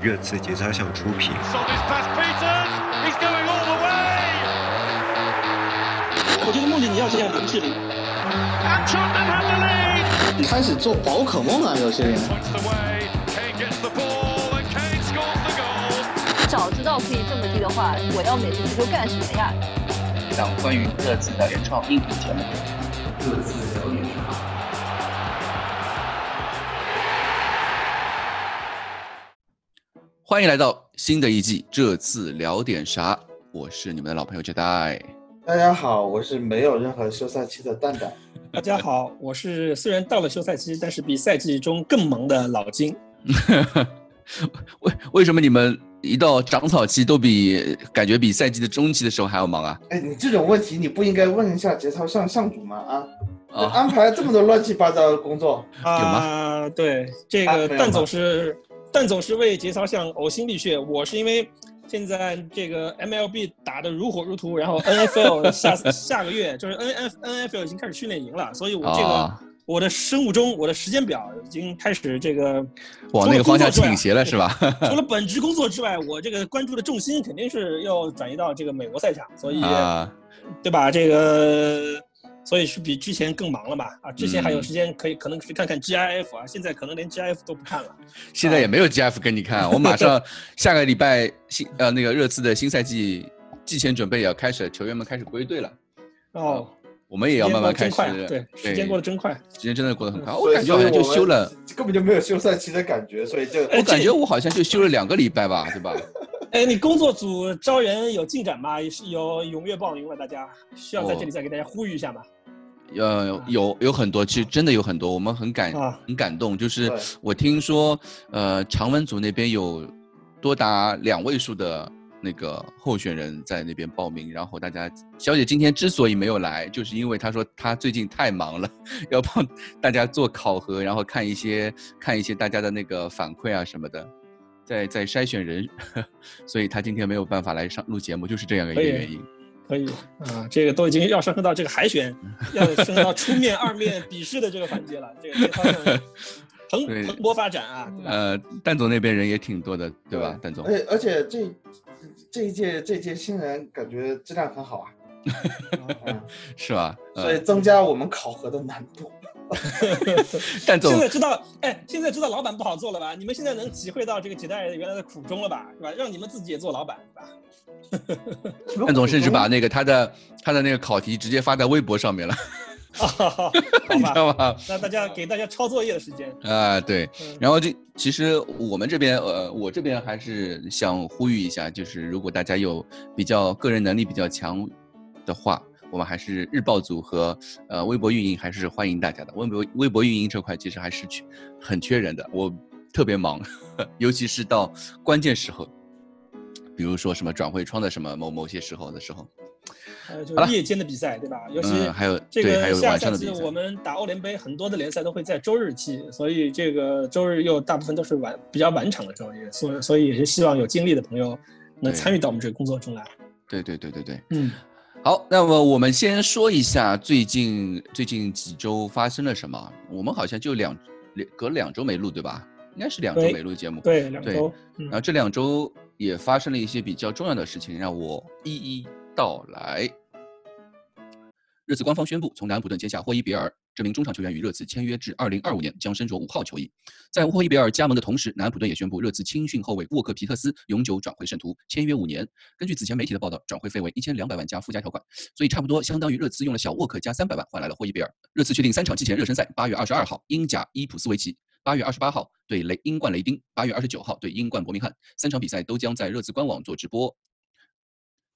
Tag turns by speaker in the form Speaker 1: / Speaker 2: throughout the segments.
Speaker 1: 热刺节操项出品。
Speaker 2: 我觉得梦见你要这样林志玲。开始做宝可梦啊，有些人。
Speaker 3: 早知道可以这么低的话，我要美式足球干什么呀？
Speaker 4: 一档关于热刺的原创音频节目。
Speaker 5: 热刺聊点
Speaker 6: 欢迎来到新的一季《这次聊点啥》，我是你们的老朋友 Jedi。
Speaker 2: 大家好，我是没有任何休赛期的蛋蛋。
Speaker 7: 大家好，我是虽然到了休赛期，但是比赛季中更忙的老金。
Speaker 6: 为为什么你们一到长草期都比感觉比赛季的中期的时候还要忙啊？
Speaker 2: 哎，你这种问题你不应该问一下节操上上主吗？啊，安排这么多乱七八糟的工作，
Speaker 6: 有
Speaker 7: 吗？对，这个蛋总是蛋总是为节操项呕心沥血，我是因为现在这个 MLB 打的如火如荼，然后 NFL 下下个月就是 NF NFL 已经开始训练营了，所以我这个。我的生物钟，我的时间表已经开始这个
Speaker 6: 往那个方向倾斜了，是吧？
Speaker 7: 除了本职工作之外，我这个关注的重心肯定是要转移到这个美国赛场，所以，对吧？这个，所以是比之前更忙了嘛？啊，之前还有时间可以可能去看看 GIF 啊，现在可能连 GIF 都不看了。
Speaker 6: 现在也没有 GIF 跟你看，我马上 下个礼拜新呃那个热刺的新赛季季前准备也要开始，球员们开始归队了。哦。我们也要慢慢开始，
Speaker 7: 对，时间过得真快，时
Speaker 6: 间真的过得很快。我感觉好像就休了，
Speaker 2: 根本就没有休赛期的感觉，所以就
Speaker 6: 我感觉我好像就休了两个礼拜吧，对吧？
Speaker 7: 哎，你工作组招人有进展吗？也是有踊跃报名吗，大家需要在这里再给大家呼吁一下吗？
Speaker 6: 呃，有有很多，其实真的有很多，我们很感很感动。就是我听说，呃，常文组那边有多达两位数的。那个候选人在那边报名，然后大家小姐今天之所以没有来，就是因为她说她最近太忙了，要帮大家做考核，然后看一些看一些大家的那个反馈啊什么的，在在筛选人，所以她今天没有办法来上录节目，就是这样的一个原因。
Speaker 7: 可以啊，这个都已经要上升到这个海选，要升到初面、二面笔试的这个环节了，这个 蓬蓬勃发展啊。
Speaker 6: 呃，蛋总那边人也挺多的，对吧？蛋总。
Speaker 2: 而而且这。这一届这届新人感觉质量很好啊，
Speaker 6: 是吧？
Speaker 2: 所以增加我们考核的难度。
Speaker 6: 但
Speaker 7: 现在知道，哎，现在知道老板不好做了吧？你们现在能体会到这个几代人原来的苦衷了吧？是吧？让你们自己也做老板，是吧？
Speaker 6: 但 总甚至把那个他的他的那个考题直接发在微博上面了。
Speaker 7: 好
Speaker 6: 你知道吗？
Speaker 7: 那大家给大家抄作业的时间
Speaker 6: 啊，对。然后这其实我们这边，呃，我这边还是想呼吁一下，就是如果大家有比较个人能力比较强的话，我们还是日报组和呃微博运营还是欢迎大家的。微博微博运营这块其实还是缺很缺人的，我特别忙，尤其是到关键时候，比如说什么转会窗的什么某某些时候的时候。
Speaker 7: 还有就是夜间的比赛，对吧？尤其
Speaker 6: 还有
Speaker 7: 这个下赛季我们打欧联杯，很多的联赛都会在周日踢，所以这个周日又大部分都是晚比较晚场的时候，也所所以也是希望有精力的朋友能参与到我们这个工作中来。
Speaker 6: 对对对对对，
Speaker 7: 嗯，
Speaker 6: 好，那么我们先说一下最近最近几周发生了什么。我们好像就两两隔两周没录，对吧？应该是两周没录节目。
Speaker 7: 对，两周。
Speaker 6: 然后这两周也发生了一些比较重要的事情，让我一一。道来。热刺官方宣布，从南安普顿签下霍伊比尔这名中场球员，与热刺签约至二零二五年，将身着五号球衣。在霍伊比尔加盟的同时，南安普顿也宣布，热刺青训后卫沃克皮特斯永久转会圣徒，签约五年。根据此前媒体的报道，转会费为一千两百万加附加条款，所以差不多相当于热刺用了小沃克加三百万换来了霍伊比尔。热刺确定三场季前热身赛：八月二十二号英甲伊普斯维奇，八月二十八号对雷英冠雷丁，八月二十九号对英冠伯明翰。三场比赛都将在热刺官网做直播。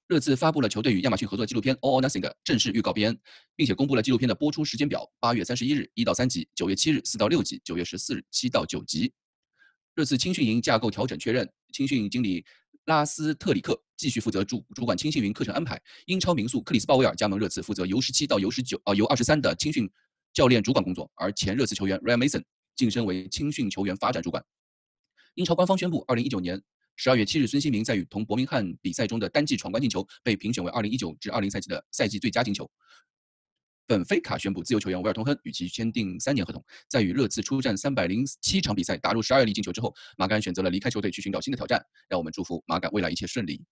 Speaker 6: 热刺发布了球队与亚马逊合作纪录片《All or Nothing》的正式预告片，并且公布了纪录片的播出时间表：八月三十一日一到三集，九月七日四到六集，九月十四日七到九集。热刺青训营架构调整确认，青训经理拉斯特里克继续负责主主管青训营课程安排。英超名宿克里斯鲍威尔加盟热刺，负责 U 十七到 U 十九啊 U 二十三的青训教练主管工作，而前热刺球员 Ryan Mason 晋升为青训球员发展主管。英超官方宣布，二零一九年。十二月七日，孙兴民在与同伯明翰比赛中的单季闯关进球被评选为二零一九至二零赛季的赛季最佳进球。本菲卡宣布，自由球员维尔通亨与其签订三年合同。在与热刺出战三百零七场比赛，打入十二粒进球之后，马杆选择了离开球队去寻找新的挑战。让我们祝福马杆未来一切顺利。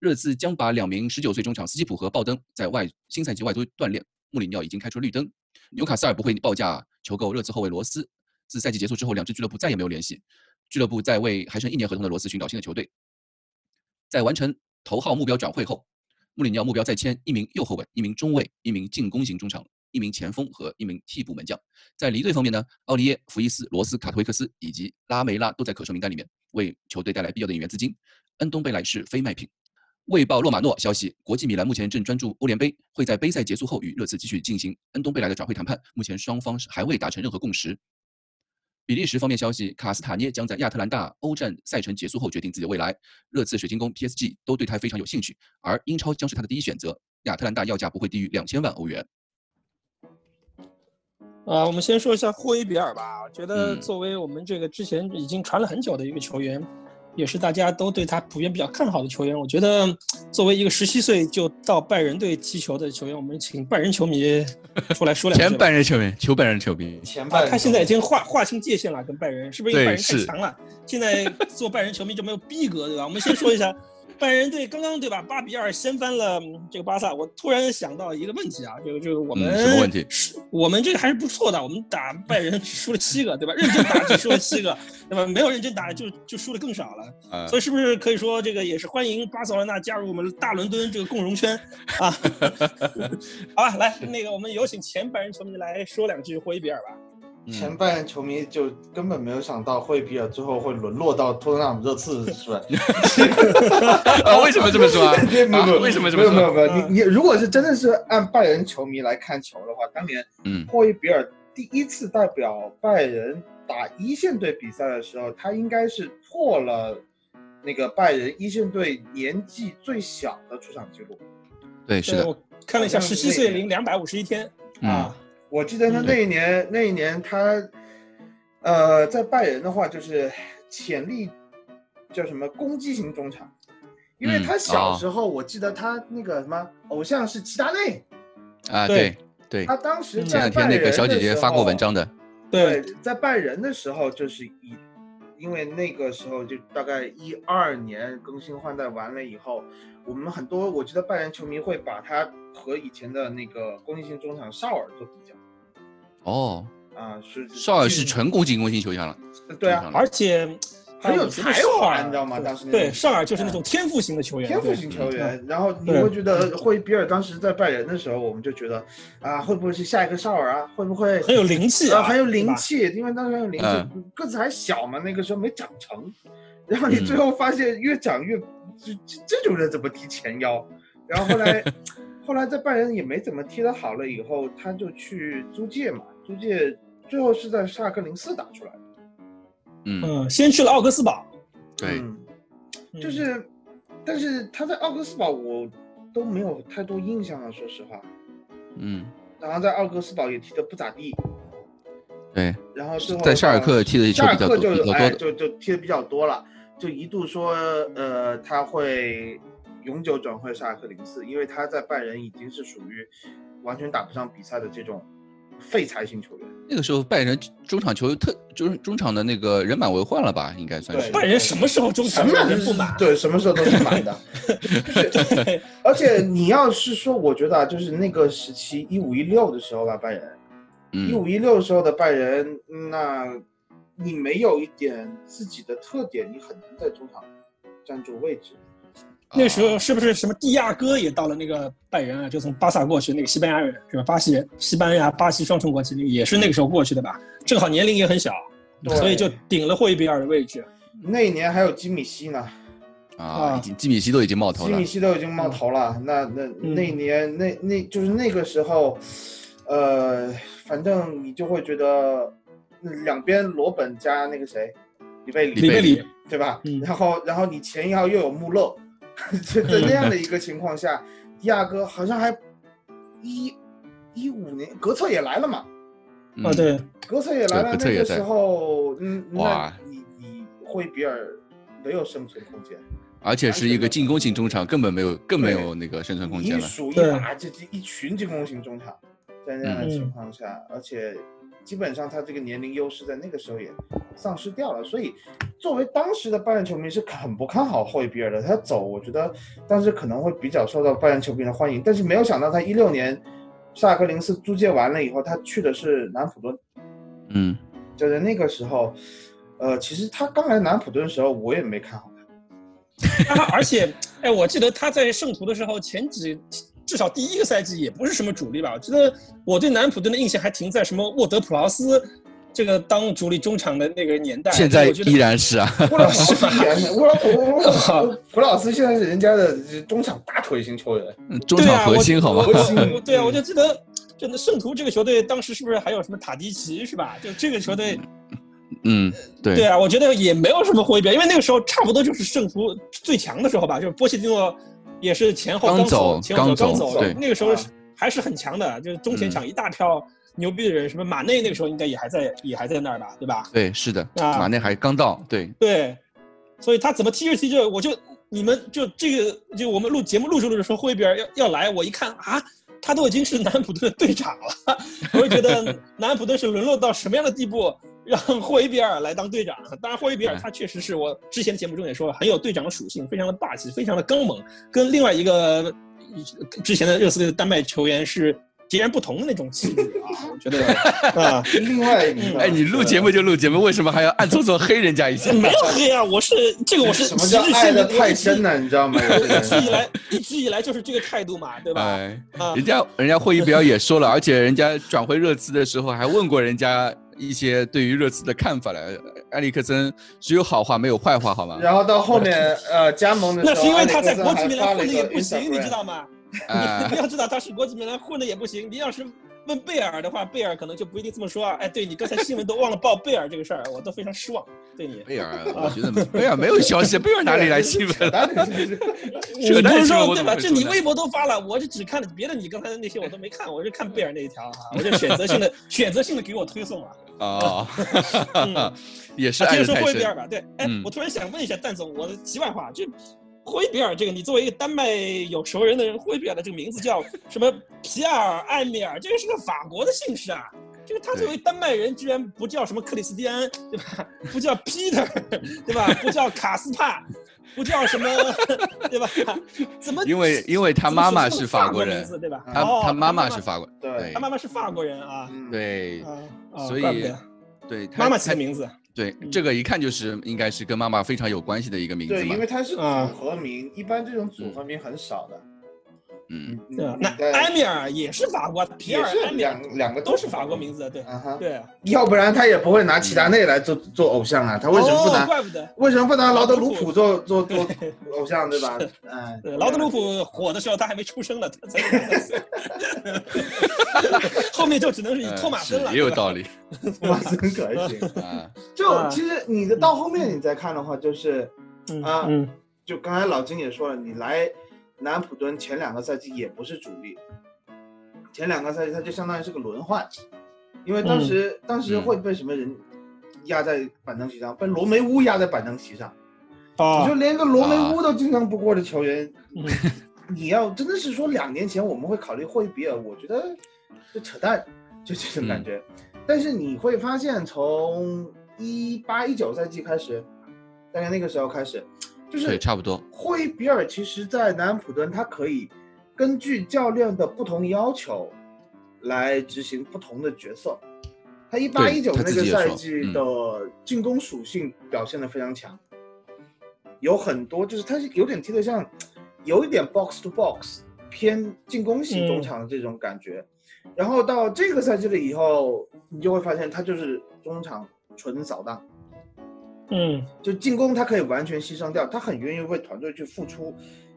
Speaker 6: 热刺将把两名十九岁中场斯基普和鲍登在外新赛季外租锻炼，穆里尼奥已经开出绿灯。纽卡斯尔不会报价求购热刺后卫罗斯。自赛季结束之后，两支俱乐部再也没有联系。俱乐部在为还剩一年合同的罗斯寻找新的球队。在完成头号目标转会后，穆里尼奥目标再签一名右后卫、一名中卫、一名进攻型中场、一名前锋和一名替补门将。在离队方面呢，奥利耶、福伊斯、罗斯、卡托维克斯以及拉梅拉都在可售名单里面，为球队带来必要的引援资金。恩东贝莱是非卖品。卫报洛马诺消息，国际米兰目前正专注欧联杯，会在杯赛结束后与热刺继续进行恩东贝莱的转会谈判。目前双方还未达成任何共识。比利时方面消息，卡斯塔涅将在亚特兰大欧战赛程结束后决定自己的未来。热刺、水晶宫、PSG 都对他非常有兴趣，而英超将是他的第一选择。亚特兰大要价不会低于两千万欧元。
Speaker 7: 啊，我们先说一下霍伊比尔吧。我觉得作为我们这个之前已经传了很久的一个球员。也是大家都对他普遍比较看好的球员。我觉得，作为一个十七岁就到拜仁队踢球的球员，我们请拜仁球迷出来说两句。
Speaker 6: 前拜仁球迷，求拜仁球迷。
Speaker 2: 前拜仁，
Speaker 7: 他现在已经划划清界限了，跟拜仁是不是因为拜仁太强了？现在做拜仁球迷就没有逼格，对吧？我们先说一下。拜仁队刚刚对吧？八比二掀翻了这个巴萨。我突然想到一个问题啊，这个就是我们
Speaker 6: 什么问题？
Speaker 7: 我们这个还是不错的。我们打拜仁只输了七个，对吧？认真打就输了七个，对吧？没有认真打就就输的更少了。所以是不是可以说这个也是欢迎巴塞罗那加入我们大伦敦这个共荣圈啊？好吧，来那个我们有请前拜仁球迷来说两句霍伊比尔吧。
Speaker 2: 前拜仁球迷就根本没有想到霍伊比尔最后会沦落到托特纳姆热刺，是吧？
Speaker 6: 啊，为什么这么说 啊？为什么这么说？
Speaker 2: 没有没有没有，你你如果是真的是按拜仁球迷来看球的话，当年嗯，霍伊比尔第一次代表拜仁打一线队比赛的时候，他应该是破了那个拜仁一线队年纪最小的出场记录。
Speaker 6: 对，是的，
Speaker 7: 我看了一下，十七岁零两百五十一天啊。
Speaker 2: 我记得他那一年，那一年他，呃，在拜仁的话就是潜力叫什么攻击型中场，因为他小时候我记得他那个什么偶像是齐达内，
Speaker 6: 啊对对，
Speaker 2: 他当时
Speaker 6: 前两天那个小姐姐发过文章的，
Speaker 2: 对，在拜仁的时候就是以，因为那个时候就大概一二年更新换代完了以后，我们很多我记得拜仁球迷会把他和以前的那个攻击型中场绍尔做比较。
Speaker 6: 哦，
Speaker 2: 啊，是
Speaker 6: 绍尔是纯攻进攻型球员了，
Speaker 2: 对啊，
Speaker 7: 而且
Speaker 2: 很有才华，你知道吗？当时
Speaker 7: 对绍尔就是那种天赋型的球员，
Speaker 2: 天赋型球员。然后你会觉得霍比尔当时在拜仁的时候，我们就觉得啊，会不会是下一个绍尔啊？会不会
Speaker 7: 很有灵气
Speaker 2: 啊？很有灵气，因为当时很有灵气，个子还小嘛，那个时候没长成。然后你最后发现越长越，这这种人怎么踢前腰？然后后来。后来在拜仁也没怎么踢得好了，以后他就去租借嘛，租借最后是在沙尔克零四打出来的。
Speaker 6: 嗯，
Speaker 7: 先去了奥格斯堡。
Speaker 6: 对，
Speaker 2: 就是，但是他在奥格斯堡我都没有太多印象了，说实话。
Speaker 6: 嗯，
Speaker 2: 然后在奥格斯堡也踢得不咋地。
Speaker 6: 对，
Speaker 2: 然后最后
Speaker 6: 在沙尔克踢的
Speaker 2: 沙尔克就
Speaker 6: 哎
Speaker 2: 就就踢的比较多了，就一度说呃他会。永久转会沙尔克零四，因为他在拜仁已经是属于完全打不上比赛的这种废材型球员。
Speaker 6: 那个时候拜仁中场球特就是中场的那个人满为患了吧，应该算是。
Speaker 7: 拜仁什么时候中场人不满？
Speaker 2: 对，什么时候都是满的。而且你要是说，我觉得啊，就是那个时期一五一六的时候吧，拜仁，一五一六时候的拜仁，那你没有一点自己的特点，你很难在中场站住位置。
Speaker 7: 那时候是不是什么蒂亚戈也到了那个拜仁啊？就从巴萨过去，那个西班牙人是吧？巴西人，西班牙、巴西双重国籍，那个也是那个时候过去的吧？正好年龄也很小，所以就顶了霍伊比尔的位置。
Speaker 2: 那一年还有基米希呢，
Speaker 6: 啊，已经基米希都已经冒头了。
Speaker 2: 基米希都已经冒头了。那那那年那那就是那个时候，呃，反正你就会觉得两边罗本加那个谁，里贝里，
Speaker 7: 里贝里，
Speaker 2: 对吧？然后然后你前一号又有穆勒。在那样的一个情况下，迪亚哥好像还一一五年格策也来了嘛？
Speaker 7: 啊，对，
Speaker 2: 格策也来了。那个时候，嗯，哇你你会比尔没有生存空间，
Speaker 6: 而且是一个进攻型中场，根本没有更没有那个生存空间了。
Speaker 2: 一数一把，这这一群进攻型中场。在那样的
Speaker 7: 嗯
Speaker 2: 情况下，而且基本上他这个年龄优势在那个时候也丧失掉了，所以作为当时的拜仁球迷是很不看好霍伊比尔的。他走，我觉得当时可能会比较受到拜仁球迷的欢迎，但是没有想到他一六年萨格林斯租借完了以后，他去的是南普敦，
Speaker 6: 嗯，
Speaker 2: 就在那个时候，呃，其实他刚来南普敦的时候，我也没看好他。
Speaker 7: 他 而且，哎，我记得他在圣徒的时候，前几至少第一个赛季也不是什么主力吧？我觉得我对南普顿的印象还停在什么沃德普劳斯这个当主力中场的那个年代。
Speaker 6: 现在依然是啊，
Speaker 2: 乌拉普依然是乌拉普乌拉 普普老斯现在是人家的中场大腿型球员，
Speaker 6: 嗯中场核心好吗？
Speaker 7: 对啊，我就记得，真的圣徒这个球队当时是不是还有什么塔迪奇是吧？就这个球队，
Speaker 6: 嗯，对
Speaker 7: 对啊，我觉得也没有什么回变，因为那个时候差不多就是圣徒最强的时候吧，就是波切蒂诺也是前后
Speaker 6: 刚
Speaker 7: 走，前后
Speaker 6: 刚走
Speaker 7: 刚走，
Speaker 6: 对。
Speaker 7: 那个时候还是很强的，就是中前场一大票牛逼的人，什么马内那个时候应该也还在，也还在那儿吧，对吧？
Speaker 6: 对，是的，
Speaker 7: 啊
Speaker 6: 马内还刚到，对，
Speaker 7: 对，所以他怎么踢着踢着，我就你们就这个就我们录节目录着录着说霍伊比尔要要来，我一看啊，他都已经是南安普顿的队长了，我就觉得南安普顿是沦落到什么样的地步，让霍伊比尔来当队长。当然，霍伊比尔
Speaker 6: 哎
Speaker 7: 他确实是我之前节目中也说了，很有队长的属性，非常的霸气，非常的刚猛，跟另外一个之前的热刺队的丹麦球员是截然不同的那种气质啊，我觉得 啊。
Speaker 2: 另外一个，
Speaker 6: 哎，你录节目就录节目，为什么还要暗搓搓黑人家一下？
Speaker 7: 没有黑啊，我是这个我是
Speaker 2: 什么叫爱的太深了，你知道吗？
Speaker 7: 一直以来一直以来就是这个态度嘛，对吧？
Speaker 6: 哎，
Speaker 7: 啊
Speaker 6: 人家人家霍伊比尔也说了，而且人家转会热刺的时候还问过人家一些对于热刺的看法了。埃里克森只有好话没有坏话，好吗？
Speaker 2: 然后到后面呃加盟的时候，
Speaker 7: 那是因为他在国际米兰混的也不行，你知道吗？
Speaker 6: 啊
Speaker 7: 你要知道他是国际米兰混的也不行。你要是问贝尔的话，贝尔可能就不一定这么说啊。哎，对你刚才新闻都忘了报贝尔这个事儿，我都非常失望。对你，
Speaker 6: 贝尔，我觉得贝尔没有消息，贝尔哪里来新闻？
Speaker 2: 当 然是
Speaker 7: 你不是
Speaker 6: 扯淡
Speaker 7: 说对吧？这你微博都发了，我就只看了别的，你刚才的那些我都没看，我就看贝尔那一条啊，我就选择性的选择性的给我推送了。
Speaker 6: 哦
Speaker 7: 嗯，
Speaker 6: 也是
Speaker 7: 啊，接着说伊比尔吧，对，哎，
Speaker 6: 嗯
Speaker 7: 我突然想问一下蛋总，我的题外话，就霍伊比尔这个，你作为一个丹麦有熟人的人，霍伊比尔的这个名字叫什么皮埃尔艾米尔，这个是个法国的姓氏啊。这个他作为丹麦人，居然不叫什么克里斯蒂安，对吧？不叫 Peter，对吧？不叫卡斯帕，不叫什么，对吧？怎么？
Speaker 6: 因为因为他妈妈是
Speaker 7: 法
Speaker 6: 法国人
Speaker 7: 对吧？
Speaker 6: 他
Speaker 7: 哦
Speaker 6: 他妈妈
Speaker 7: 妈
Speaker 6: 是法国，
Speaker 2: 对
Speaker 7: 他妈妈是法国人啊。
Speaker 2: 嗯
Speaker 6: 对所以对，
Speaker 7: 妈妈起的名字，
Speaker 6: 对这个一看就是应该是跟妈妈非常有关系的一个名字
Speaker 2: 对，
Speaker 6: 嘛
Speaker 2: 因为。它是组
Speaker 7: 啊
Speaker 2: 合名，一般这种组合名很少的。
Speaker 6: 嗯，
Speaker 7: 对吧？那埃米尔也是法国，皮
Speaker 2: 也是
Speaker 7: 尔埃米尔
Speaker 2: 两两个
Speaker 7: 都是法国名字，对
Speaker 2: 啊哈，
Speaker 7: 对啊。
Speaker 2: 要不然他也不会拿齐达内来做做偶像啊，他为什么不
Speaker 7: 哦，
Speaker 2: 拿？
Speaker 7: 怪不得。
Speaker 2: 为什么不拿劳德鲁普做做做偶像，对吧？哎，
Speaker 7: 劳德鲁普火的时候他还没出生呢，他 才 后面就只能是托马森了，
Speaker 6: 也有道理
Speaker 2: 托马森可行。
Speaker 6: 啊。
Speaker 2: 就
Speaker 7: 啊
Speaker 2: 其实你的到后面你再看的话，就是
Speaker 7: 嗯
Speaker 2: 啊
Speaker 7: 嗯
Speaker 2: 就刚才老金也说了，你来南普敦前两个赛季也不是主力，前两个赛季他就相当于是个轮换，因为当时、当时
Speaker 6: 嗯
Speaker 2: 会被什么人压在板凳席上，被罗梅乌压在板凳席上，
Speaker 7: 哦
Speaker 2: 你说连个罗梅乌都经常不过的球员，
Speaker 7: 嗯
Speaker 2: 你要真的是说两年前我们会考虑霍伊比尔，我觉得就扯淡，就这种感觉。但是你会发现，从一八一九赛季开始，大概那个时候开始，就是
Speaker 6: 对，差不多。
Speaker 2: 霍伊比尔其实，在南安普敦，他可以根据教练的不同要求来执行不同的角色。他一八一九那个赛季的进攻属性表现的非常强，有很多就是他是有点踢得像，有一点 box to box 偏进攻型中场的这种感觉。然后到这个赛季了以后，你就会发现他就是中场纯扫荡。
Speaker 7: 嗯
Speaker 2: 就进攻他可以完全牺牲掉，他很愿意为团队去付出。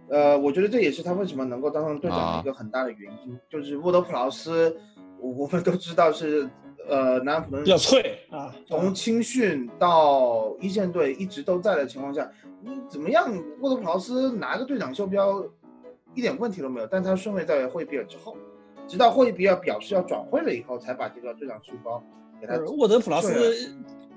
Speaker 2: 呃，我觉得这也是他为什么能够当上队长的一个很大的原因。就是沃德普劳斯，我我们都知道是呃南安普顿
Speaker 7: 比较脆啊，
Speaker 2: 从青训到一线队一直都在的情况下，你怎么样？沃德普劳斯拿个队长袖标一点问题都没有，但他顺位在霍伊比尔之后，直到霍伊比尔表示要转会了以后，才把这个队长袖标给他
Speaker 7: 就是沃德普劳斯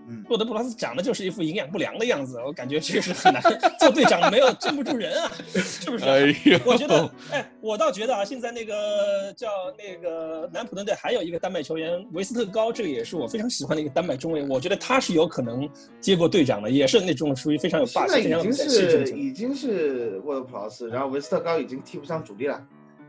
Speaker 2: 嗯
Speaker 7: 洛德普劳斯长得就是一副营养不良的样子，我感觉确实很难做队长，没有镇不住人啊，是不是？
Speaker 6: 哎呦，
Speaker 7: 我觉得，哎，我倒觉得啊，现在那个叫那个南普顿队还有一个丹麦球员维斯特高，这个也是我非常喜欢的一个丹麦中卫，我觉得他是有可能接过队长的，也是那种属于非常有霸气、非常有
Speaker 2: 现在已经
Speaker 7: 气质的球员。
Speaker 2: 是已经是沃德普劳斯，然后维斯特高已经踢不上主力了。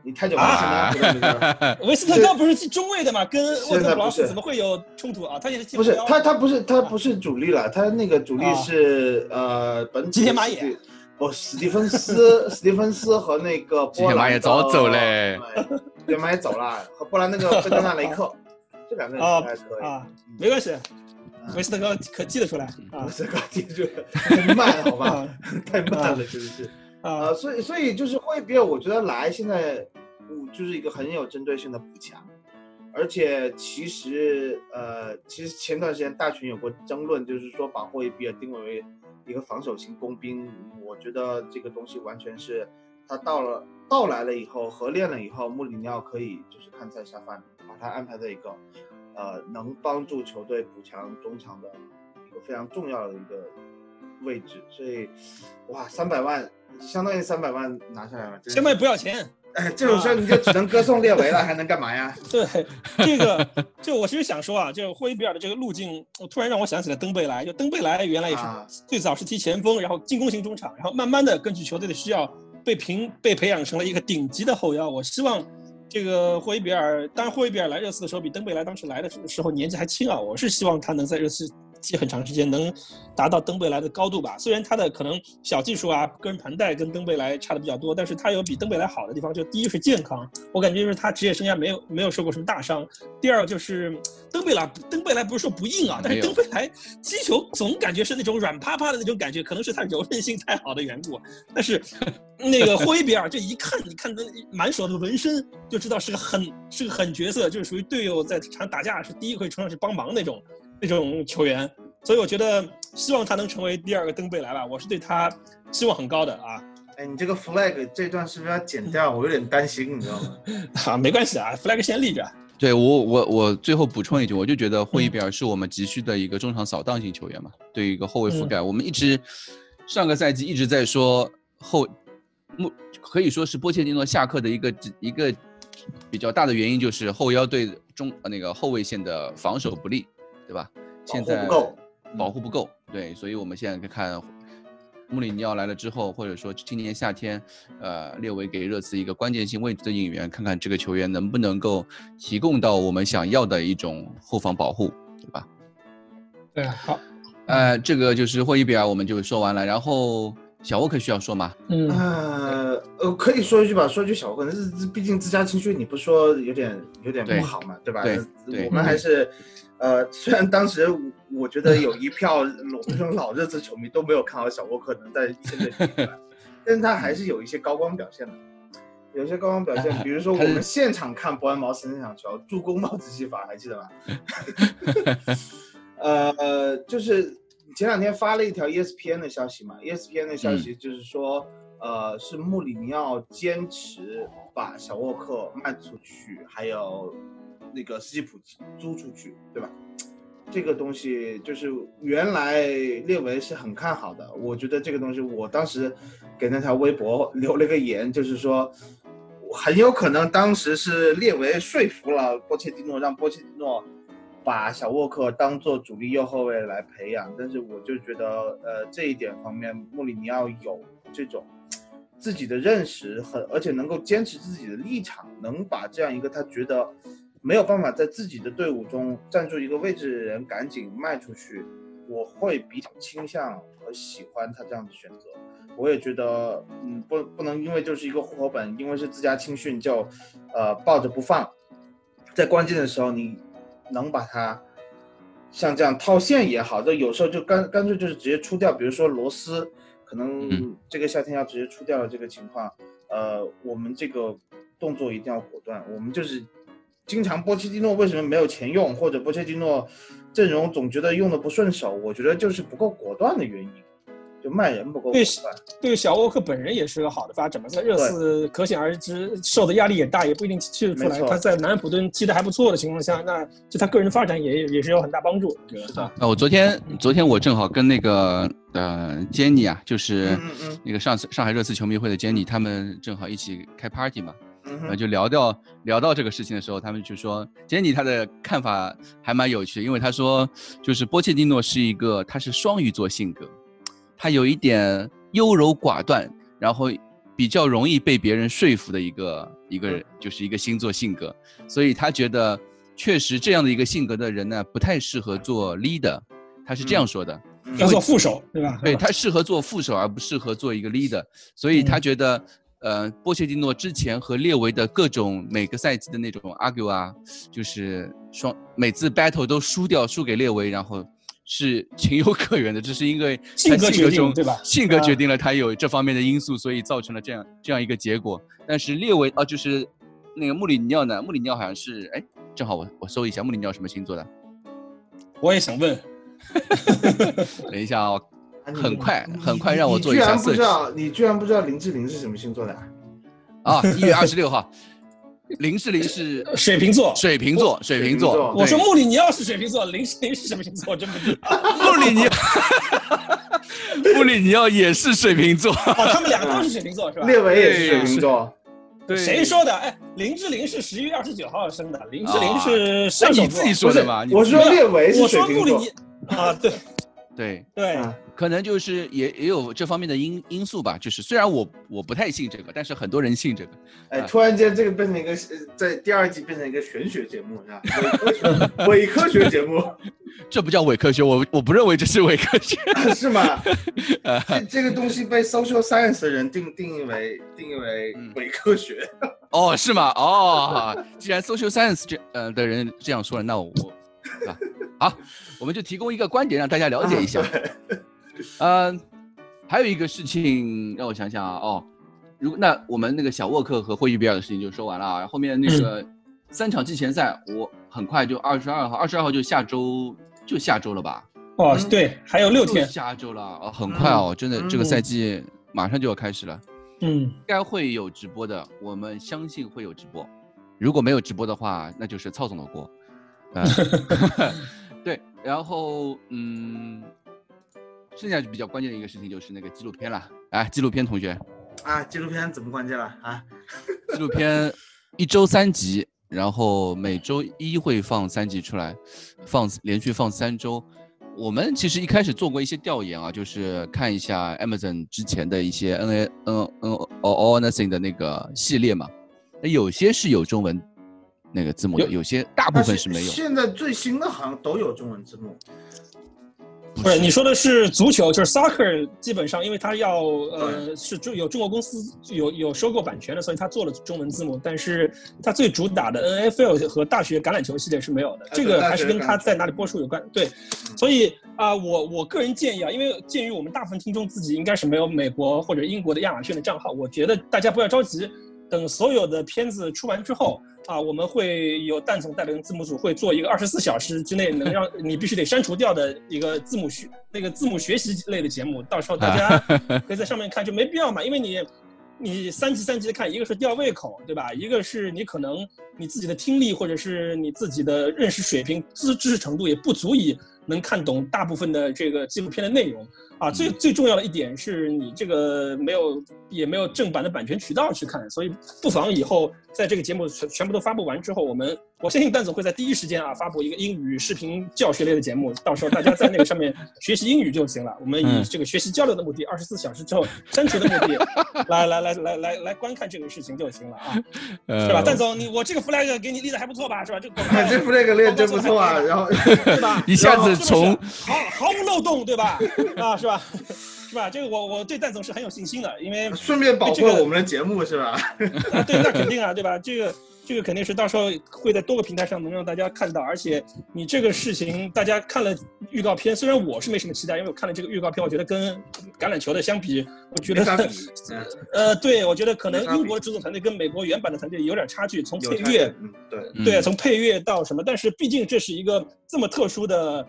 Speaker 2: 你太久没了。
Speaker 7: 维斯特高不是踢中卫的吗？跟沃特普劳斯怎么会有冲突啊？他也是
Speaker 2: 不是他，他不是他不是主力了，他那个主力
Speaker 7: 啊
Speaker 2: 是、呃本
Speaker 7: 吉田麻也
Speaker 2: 史蒂不史蒂芬斯史蒂芬斯和那个波兰的
Speaker 6: 早走嘞
Speaker 2: 对吉田麻也走了，和波兰那个费德纳雷克，这两个人
Speaker 7: 啊
Speaker 2: 还可以。
Speaker 7: 啊，没关系，
Speaker 2: 嗯
Speaker 7: 维斯特高可记得出来啊
Speaker 2: 维斯特高踢就太慢好吧
Speaker 7: 啊，
Speaker 2: 太慢了，真的是。呃，所以所以就是霍伊比尔，我觉得来现在，嗯，就是一个很有针对性的补强，而且其实呃，其实前段时间大群有过争论，就是说把霍伊比尔定位为一个防守型工兵，我觉得这个东西完全是他到了到来了以后，合练了以后，穆里尼奥可以就是看在下饭，把他安排在一个呃能帮助球队补强中场的一个非常重要的一个位置，所以哇，三百万相当于三百万拿下来了，真是
Speaker 7: 千万不要钱。
Speaker 2: 哎，这种事儿你就只能歌颂列维了，还能干嘛呀？
Speaker 7: 对，这个就我其实想说啊，就霍伊比尔的这个路径，我突然让我想起了登贝莱。就登贝莱原来也是
Speaker 2: 啊
Speaker 7: 最早是踢前锋，然后进攻型中场，然后慢慢的根据球队的需要被评被培养成了一个顶级的后腰。我希望这个霍伊比尔，当然霍伊比尔来热刺的时候比登贝莱当时来的时候年纪还轻啊，我是希望他能在热刺。踢很长时间，能达到登贝莱的高度吧。虽然他的可能小技术啊、个人盘带跟登贝莱差的比较多，但是他有比登贝莱好的地方。就第一是健康，我感觉就是他职业生涯没有没有受过什么大伤。第二就是登贝莱，登贝莱不是说不硬啊，但是登贝莱击球总感觉是那种软趴趴的那种感觉，可能是他柔韧性太好的缘故。但是 那个霍伊比尔，这一看你看他满手的纹身，就知道是个狠是个狠角色，就是属于队友在场打架是第一个会冲上去帮忙那种。那种球员，所以我觉得希望他能成为第二个登贝莱吧，我是对他希望很高的啊。
Speaker 2: 哎，你这个 flag 这段是不是要剪掉？我有点担心，你知道吗？
Speaker 7: 啊，没关系啊，flag 先立着。
Speaker 6: 对我我我最后补充一句，我就觉得霍伊比尔是我们急需的一个中场扫荡型球员嘛，对于一个后卫覆盖，我们一直上个赛季一直在说后，目可以说是波切蒂诺下课的一个一个比较大的原因就是后腰对中那个后卫线的防守不利。对吧？现在
Speaker 2: 不够，
Speaker 6: 保护不够。对，所以我们现在可以看穆里尼奥来了之后，或者说今年夏天，呃，列为给热刺一个关键性位置的引援，看看这个球员能不能够提供到我们想要的一种后防保护，对吧？
Speaker 7: 对，好。
Speaker 6: 呃，这个就是霍伊比尔，我们就说完了。然后小沃克需要说吗？
Speaker 7: 嗯，
Speaker 2: 呃呃，可以说一句吧，说一句小沃克，毕竟自家青训，你不说有点有点不好嘛，对吧？
Speaker 6: 对，对
Speaker 2: 我们还是。呃，虽然当时我觉得有一票我们这种老热刺球迷都没有看好小沃克能在一线队踢出来，但是他还是有一些高光表现的，有一些高光表现，比如说我们现场看伯恩茅斯那场球，助攻帽子戏法还记得吧？呃，就是前两天发了一条 ESPN 的消息嘛，ESPN 的消息就是说，嗯、呃，是穆里尼奥坚持把小沃克卖出去，还有。那个斯基普租出去，对吧？这个东西就是原来列维是很看好的，我觉得这个东西，我当时给那条微博留了个言，就是说很有可能当时是列维说服了波切蒂诺，让波切蒂诺把小沃克当做主力右后卫来培养。但是我就觉得，呃，这一点方面，穆里尼奥有这种自己的认识很而且能够坚持自己的立场，能把这样一个他觉得。没有办法在自己的队伍中站住一个位置的人赶紧卖出去，我会比较倾向和喜欢他这样的选择。我也觉得，嗯，不不能因为就是一个户口本，因为是自家青训就，呃，抱着不放，在关键的时候你能把它像这样套现也好，就有时候就干干脆就是直接出掉，比如说罗斯，可能这个夏天要直接出掉了这个情况，呃，我们这个动作一定要果断，我们就是。经常波切蒂诺为什么没有钱用，或者波切蒂诺阵容总觉得用的不顺手？我觉得就是不够果断的原因。就卖人不够
Speaker 7: 对。对小沃克本人也是个好的发展嘛，在热刺可想而知受的压力也大，也不一定踢得出来。他在南安普顿踢得还不错的情况下，那就他个人的发展也也是有很大帮助。
Speaker 2: 是的，
Speaker 6: 啊，我昨天昨天我正好跟那个呃 Jenny 啊，就是
Speaker 2: 嗯嗯
Speaker 6: 那个上次上海热刺球迷会的 Jenny，他们正好一起开 party 嘛，
Speaker 2: 嗯
Speaker 6: 然后就聊到聊到这个事情的时候，他们就说 Jenny 他的看法还蛮有趣的，因为他说就是波切蒂诺是一个他是双鱼座性格，他有一点优柔寡断，然后比较容易被别人说服的一个一个人，就是一个星座性格，所以他觉得确实这样的一个性格的人呢，不太适合做 leader，他是这样说的。
Speaker 2: 嗯。
Speaker 7: 要做副手，对吧？
Speaker 6: 对他适合做副手，而不适合做一个 leader，所以他
Speaker 7: 嗯
Speaker 6: 觉得，呃，波切蒂诺之前和列维的各种每个赛季的那种 argue 啊，就是双每次 battle 都输掉，输给列维，然后是情有可原的，这是因为他
Speaker 7: 性格决定
Speaker 6: 中
Speaker 7: 对吧
Speaker 6: 性格
Speaker 7: 啊
Speaker 6: 决定了他有这方面的因素，所以造成了这样这样一个结果。但是列维啊，就是那个穆里尼奥呢，穆里尼奥好像是，哎，正好我我搜一下穆里尼奥什么星座的，
Speaker 7: 我也想问，
Speaker 6: 等一下哦，
Speaker 2: 啊你
Speaker 6: 很快很快让我做一下
Speaker 2: 你居然不知道，你居然不知道林志玲是什么星座的啊？
Speaker 6: 啊，一月二十六号，林志玲是
Speaker 7: 水瓶座。
Speaker 6: 水瓶座，水瓶座。
Speaker 7: 我说穆里尼奥是水瓶座，林志玲是什么星座？我真不知道。
Speaker 6: 穆里尼奥，穆里尼奥也是水瓶座。
Speaker 7: 哦，他们两个都是水瓶座是吧？
Speaker 2: 列维也是水瓶座，
Speaker 6: 对
Speaker 7: 谁？说的？哎，林志玲是十一月二十九号生的，林志玲
Speaker 6: 啊
Speaker 7: 是
Speaker 6: 那
Speaker 7: 射手座。
Speaker 6: 你自己说的嘛？
Speaker 2: 我说列维是
Speaker 7: 我
Speaker 2: 水瓶座
Speaker 7: 说穆里尼。啊，对
Speaker 6: 对，
Speaker 7: 对，
Speaker 2: 啊
Speaker 6: 可能就是也也有这方面的因因素吧。就是虽然我我不太信这个，但是很多人信这个。
Speaker 2: 哎，
Speaker 6: 啊
Speaker 2: 突然间这个变成一个，呃在第二季变成一个玄学节目是吧？伪科学伪科学节目
Speaker 6: 这不叫伪科学，我我不认为这是伪科学。
Speaker 2: 是吗？这这个东西被 social science 的人定定义为定义为
Speaker 6: 嗯
Speaker 2: 伪科学。
Speaker 6: 哦，是吗？哦，既然 social science 这呃的人这样说了，那我我是吧？好，我们就提供一个观点让大家了解一下。嗯，还有一个事情让我想想啊，哦，如果那我们那个小沃克和霍伊比尔的事情就说完了啊，后面那个三场季前赛，我很快就二十二号，二十二号就下周就下周了吧？
Speaker 7: 哦
Speaker 2: 嗯
Speaker 7: 对，还有六天，
Speaker 6: 下周了，哦，很快哦，真的这个赛
Speaker 2: 嗯
Speaker 6: 季马上就要开始了。
Speaker 7: 嗯，
Speaker 6: 应该会有直播的，我们相信会有直播。如果没有直播的话，那就是操总的锅。呃 对，然后嗯，剩下就比较关键的一个事情就是那个纪录片了。哎，纪录片同学，
Speaker 2: 啊，纪录片怎么关键了啊？
Speaker 6: 纪录片一周三集，然后每周一会放三集出来，放连续放三周。我们其实一开始做过一些调研啊，就是看一下 Amazon 之前的一些 N A N N All All Nothing 的那个系列嘛，那有些是有中文那个字幕的，
Speaker 7: 有
Speaker 6: 有些大部分是没有。
Speaker 2: 现在最新的好像都有中文字幕。
Speaker 7: 不是你说的是足球，就是 soccer，基本上因为它要呃是中有中国公司有有收购版权的，所以它做了中文字幕。但是它最主打的 NFL 和大学橄榄球系列是没有的，这个还是跟它在哪里播出有关。对，所以啊、我我个人建议啊，因为鉴于我们大部分听众自己应该是没有美国或者英国的亚马逊的账号，我觉得大家不要着急，等所有的片子出完之后。啊，我们会有蛋总带领字幕组会做一个二十四小时之内能让 你必须得删除掉的一个字母学那个字母学习类的节目，到时候大家可以在上面看，就没必要嘛，因为你你三集三集的看，一个是吊胃口，对吧？一个是你可能你自己的听力或者是你自己的认识水平、知知识程度也不足以能看懂大部分的这个纪录片的内容啊。最最重要的一点是你这个没有也没有正版的版权渠道去看，所以不妨以后在这个节目全全部都发布完之后，我们我相信蛋总会在第一时间啊发布一个英语视频教学类的节目，到时候大家在那个上面 学习英语就行了。我们以
Speaker 6: 嗯
Speaker 7: 这个学习交流的目的，二十四小时之后删除的目的，来来来来来来观看这个事情就行了啊，是吧？
Speaker 6: 呃
Speaker 7: 蛋总，你我这个 flag 给你立的还不错吧？是吧？这个
Speaker 2: flag 立的真不错啊，然后
Speaker 7: 对吧？
Speaker 6: 一下子从
Speaker 7: 毫毫无漏洞，对吧？啊，是吧？是吧？这个我我对蛋总是很有信心的，因为
Speaker 2: 顺便保护
Speaker 7: 这个
Speaker 2: 了我们的节目是吧？
Speaker 7: 啊，对，那肯定啊，对吧？这个这个肯定是到时候会在多个平台上能让大家看到，而且你这个事情大家看了预告片，虽然我是没什么期待，因为我看了这个预告片，我觉得跟橄榄球的相比，我觉得 呃，对我觉得可能英国的制作团队跟美国原版的团队有点差距，从配乐
Speaker 2: 对，
Speaker 7: 对，
Speaker 6: 嗯
Speaker 7: 从配乐到什么，但是毕竟这是一个这么特殊的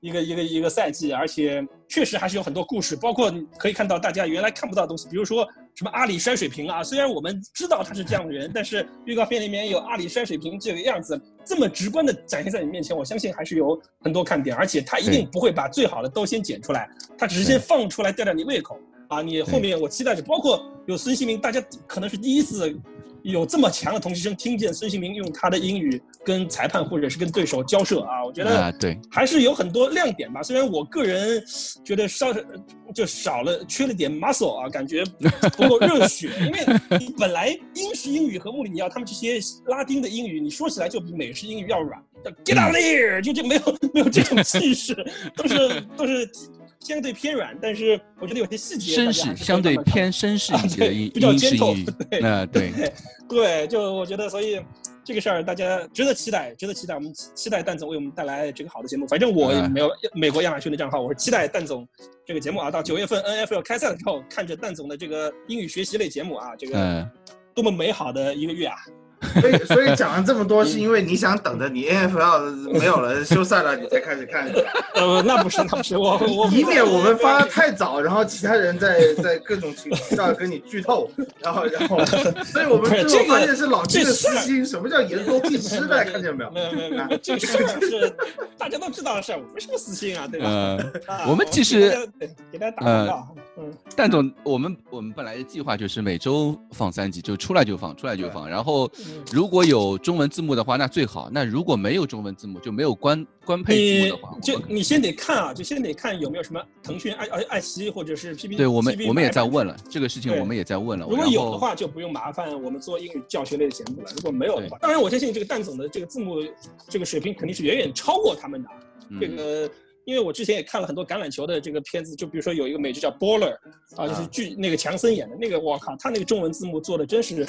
Speaker 7: 一个一个一个赛季，而且确实还是有很多故事，包括可以看到大家原来看不到的东西，比如说什么阿里摔水瓶啊，虽然我们知道他是这样的人，但是预告片里面有阿里摔水瓶这个样子，这么直观的展现在你面前，我相信还是有很多看点，而且他一定不会把最好的都先剪出来，他只是先放出来吊吊你胃口。啊，你后面我期待着，包括有孙兴民，大家可能是第一次。有这么强的同期声，听见孙兴民用他的英语跟裁判或者是跟对手交涉啊，我觉得
Speaker 6: 对，
Speaker 7: 还是有很多亮点吧。虽然我个人觉得稍就少了缺了点 muscle 啊，感觉不够热血，因为你本来英式英语和穆里尼奥他们这些拉丁的英语，你说起来就比美式英语要软，get out there 就就没有没有这种气势，都是都是。相对偏软，但是我觉得有些细节
Speaker 6: 绅士相对偏绅士一些的英
Speaker 7: 比较尖头，
Speaker 6: 对，啊对
Speaker 7: 对，就我觉得，所以这个事儿大家值得期待，值得期待。我们期待蛋总为我们带来这个好的节目。反正我也没有美国亚马逊的账号，我是期待蛋总这个节目啊。到九月份 NFL 开赛的时候，看着蛋总的这个英语学习类节目啊，这个多么美好的一个月啊！
Speaker 2: 所以，所以讲了这么多，是因为你想等着你 NFL 没有了休赛了，你才开始看。
Speaker 7: 呃，那不是，那不是我，我
Speaker 2: 以免我们发的太早，然后其他人在在各种情况下跟你剧透，然后然后，所以我们最后发现是老季的私心。什么叫言多必失呢？看见没有？
Speaker 7: 没有没有没有，这个事是大家都知道的事儿，没什么私心啊，对吧？
Speaker 6: 呃，我们其实
Speaker 7: 给大家打广告。嗯，
Speaker 6: 蛋总，我们我们本来的计划就是每周放三集，就出来就放，出来就放，然后。如果有中文字幕的话，那最好。那如果没有中文字幕，就没有官官配字幕的话，
Speaker 7: 就你先得看啊，就先得看有没有什么腾讯爱爱爱奇艺或者是 P P。
Speaker 6: 对我们我们也在问了这个事情，我们也在问了。
Speaker 7: 如果有的话，就不用麻烦我们做英语教学类的节目了。如果没有的话，当然我相信这个蛋总的这个字幕这个水平肯定是远远超过他们的。这个，因为我之前也看了很多橄榄球的这个片子，就比如说有一个美剧叫《Baller》，啊，就是剧那个强森演的那个，我靠，他那个中文字幕做的真是。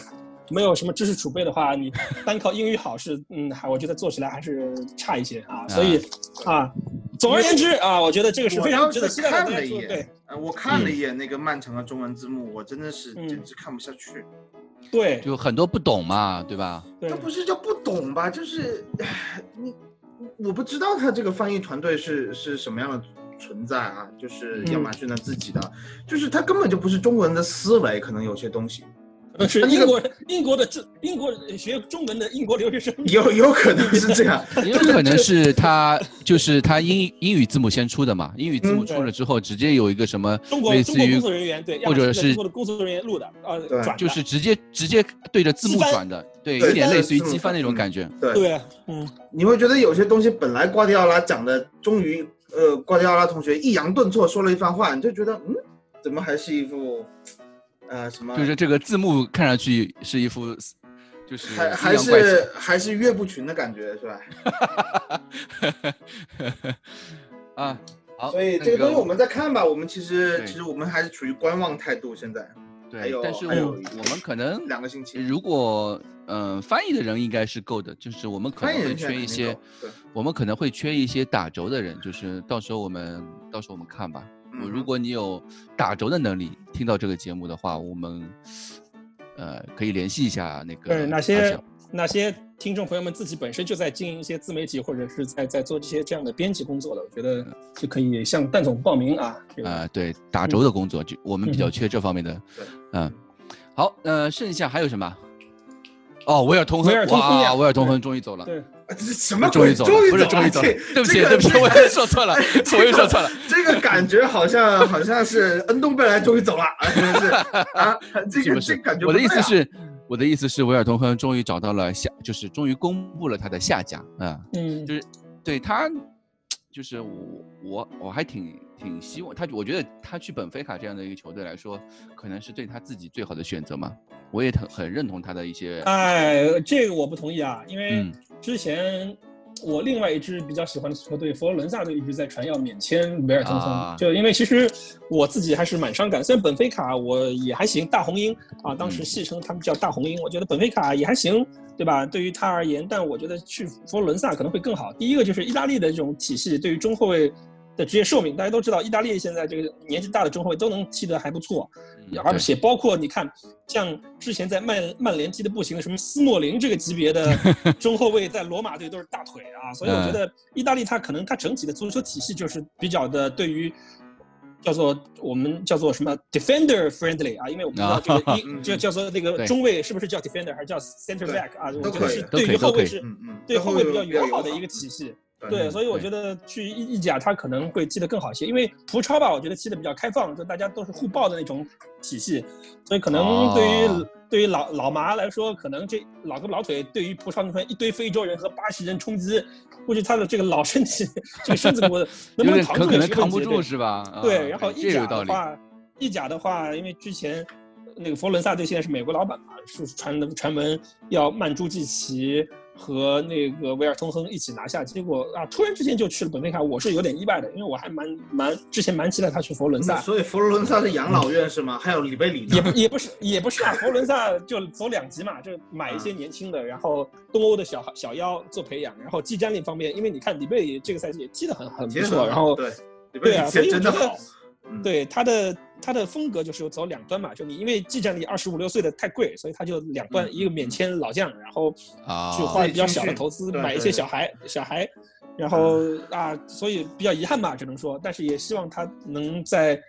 Speaker 7: 没有什么知识储备的话，你 单靠英语好是，嗯，还我觉得做起来还是差一些啊。所以，啊，总而言之啊，我觉得这个是非常值得期待的。对，
Speaker 2: 呃，我看了一眼那个漫长的中文字幕，我真的是简直看不下去。
Speaker 7: 对，
Speaker 6: 就很多不懂嘛，对吧？
Speaker 2: 他不是叫不懂吧？就是你，我不知道他这个翻译团队是是什么样的存在啊？就是亚马逊的自己的，就是他根本就不是中国人的思维，可能有些东西。
Speaker 7: 是英国英国的这英国学中文的英国留学生，
Speaker 2: 有有可能是这样，
Speaker 6: 有可能是他就是他英英语字母先出的嘛，英语字母出了之后，直接有一个什么类似于
Speaker 7: 工作人员对，
Speaker 6: 或者是
Speaker 7: 工作人员录的啊，转
Speaker 6: 就是直接直接对着字幕转的，对，有点类似于机翻那种感觉，
Speaker 7: 对，嗯，
Speaker 2: 你会觉得有些东西本来瓜迪奥拉讲的，终于呃瓜迪奥拉同学抑扬顿挫说了一番话，你就觉得嗯，怎么还是一副。呃，什么？
Speaker 6: 就是这个字幕看上去是一副，就是
Speaker 2: 还还是还是岳不群的感觉，是吧？
Speaker 6: 啊，好。
Speaker 2: 所以这个东西我们再看吧。我们其实其实我们还是处于观望态度。现在，
Speaker 6: 对，但是我我们可能
Speaker 2: 两个星期，
Speaker 6: 如果嗯翻译的人应该是够的，就是我们可能会缺一些，我们可能会缺一些打轴的人，就是到时候我们到时候我们看吧。如果你有打轴的能力，听到这个节目的话，我们呃可以联系一下那个。
Speaker 7: 对，那些哪些听众朋友们自己本身就在经营一些自媒体，或者是在在做这些这样的编辑工作的，我觉得就可以向蛋总报名啊。
Speaker 6: 啊，对，打轴的工作就我们比较缺这方面的。嗯，好，呃，剩下还有什么？哦，维尔通亨，哇，维尔通亨终于走了。
Speaker 7: 对。
Speaker 2: 什么？
Speaker 6: 终于走了，不是终于走了。对不起，对不起，我又说错了，我又说错了。
Speaker 2: 这个感觉好像好像是恩东贝莱终于走了，是啊，这个这感觉。
Speaker 6: 我的意思是，我的意思是，维尔通亨终于找到了下，就是终于公布了他的下家啊，嗯，就是对他，就是我我我还挺挺希望他，我觉得他去本菲卡这样的一个球队来说，可能是对他自己最好的选择嘛。我也很很认同他的一些。
Speaker 7: 哎，这个我不同意啊，因为。之前我另外一支比较喜欢的球队佛罗伦萨队一直在传要免签维尔通亨，就因为其实我自己还是蛮伤感。虽然本菲卡我也还行，大红鹰啊，当时戏称他们叫大红鹰，我觉得本菲卡也还行，对吧？对于他而言，但我觉得去佛罗伦萨可能会更好。第一个就是意大利的这种体系，对于中后卫的职业寿命。大家都知道，意大利现在这个年纪大的中后卫都能踢得还不错，
Speaker 6: 嗯
Speaker 7: 而且包括你看，像之前在曼曼联踢的不行的什么斯莫林这个级别的 中后卫，在罗马队都是大腿啊，所以我觉得意大利它可能它整体的足球体系就是比较的对于。叫做我们叫做什么 defender friendly 啊，因为我不知道这个英就叫做那个中卫是不是叫 defender 还是叫 center back 啊？我觉得是对于后卫是
Speaker 2: 嗯嗯，
Speaker 7: 对后卫比较友好的一个体系。
Speaker 2: 对
Speaker 7: 对，所以我觉得去意意甲他可能会踢得更好一些，因为葡超吧，我觉得踢得比较开放，就大家都是互爆的那种体系，所以可能对于、
Speaker 6: 哦
Speaker 7: 对于老老麻来说，可能这老胳膊老腿对于葡超那边一堆非洲人和巴西人冲击，估计他的这个老身体 这个身子骨 能不能扛住也是个
Speaker 6: 能扛不住是吧？啊
Speaker 7: 对，然后意甲。的话，意甲的话，因为之前那个佛罗伦萨队现在是美国老板嘛，是传的传闻要曼朱基奇和那个维尔通亨一起拿下，结果啊，突然之间就去了本菲卡，我是有点意外的，因为我还蛮蛮之前蛮期待他去佛罗伦萨。
Speaker 2: 所以佛罗伦萨是养老院是吗？还有里贝里
Speaker 7: 也不也不是也不是啊，佛罗伦萨就走两级嘛，就买一些年轻的，然后东欧的小小妖做培养，然后技战力方面，因为你看里贝里这个赛季也踢得很很不错，然后
Speaker 2: 对
Speaker 7: 对啊，
Speaker 2: 踢
Speaker 7: 所以
Speaker 2: 真的好，嗯
Speaker 7: 对他的他的风格就是走两端嘛，就你因为技战力二十五六岁的太贵，所以他就两端，
Speaker 2: 嗯
Speaker 7: 一个免签老将，然后
Speaker 6: 啊
Speaker 7: 去花比较小的投资买一
Speaker 2: 对对对
Speaker 7: 些小孩小孩，然后啊，所以比较遗憾吧，只能说，但是也希望他能在。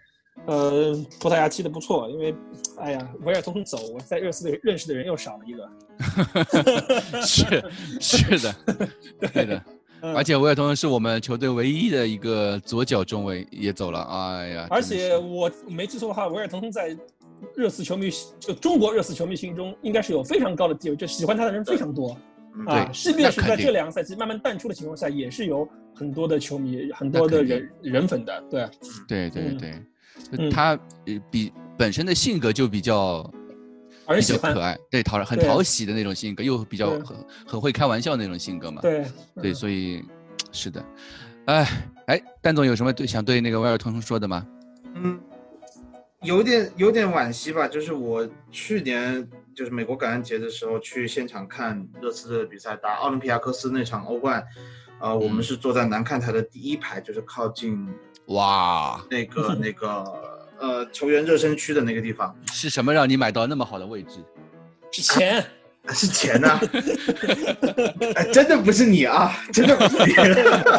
Speaker 7: 呃，葡萄牙踢的不错，因为，哎呀，维尔通亨走，我在热刺队认识的人又少了一个。
Speaker 6: 是是的，对的。
Speaker 7: 嗯
Speaker 6: 而且维尔通是我们球队唯一的一个左脚中卫也走了，哎呀！
Speaker 7: 而且我没记错的话，维尔通亨在热刺球迷就中国热刺球迷心中应该是有非常高的地位，就喜欢他的人非常多
Speaker 2: 嗯
Speaker 7: 啊。即便是在这两个赛季慢慢淡出的情况下，也是有很多的球迷、很多的人人粉的。对，
Speaker 6: 对对
Speaker 7: 嗯
Speaker 6: 对，
Speaker 7: 嗯
Speaker 6: 他呃比本身的性格就比较比
Speaker 7: 而喜欢
Speaker 6: 较可爱，对讨人
Speaker 7: 很
Speaker 6: 讨喜的那种性格，又比较很很会开玩笑那种性格嘛。
Speaker 7: 对
Speaker 6: 对，
Speaker 7: 嗯
Speaker 6: 所以是的，哎哎，蛋总有什么对想对那个威尔通说的吗？
Speaker 2: 嗯，有点有点惋惜吧，就是我去年就是美国感恩节的时候去现场看热刺队的比赛，打奥林匹亚科斯那场欧冠，呃，我们
Speaker 6: 嗯
Speaker 2: 是坐在南看台的第一排，就是靠近
Speaker 6: 哇，
Speaker 2: 那个 那个呃球员热身区的那个地方，
Speaker 6: 是什么让你买到那么好的位置？
Speaker 7: 是钱。
Speaker 2: 啊是钱呐、哎真的不是你啊，真的不是你。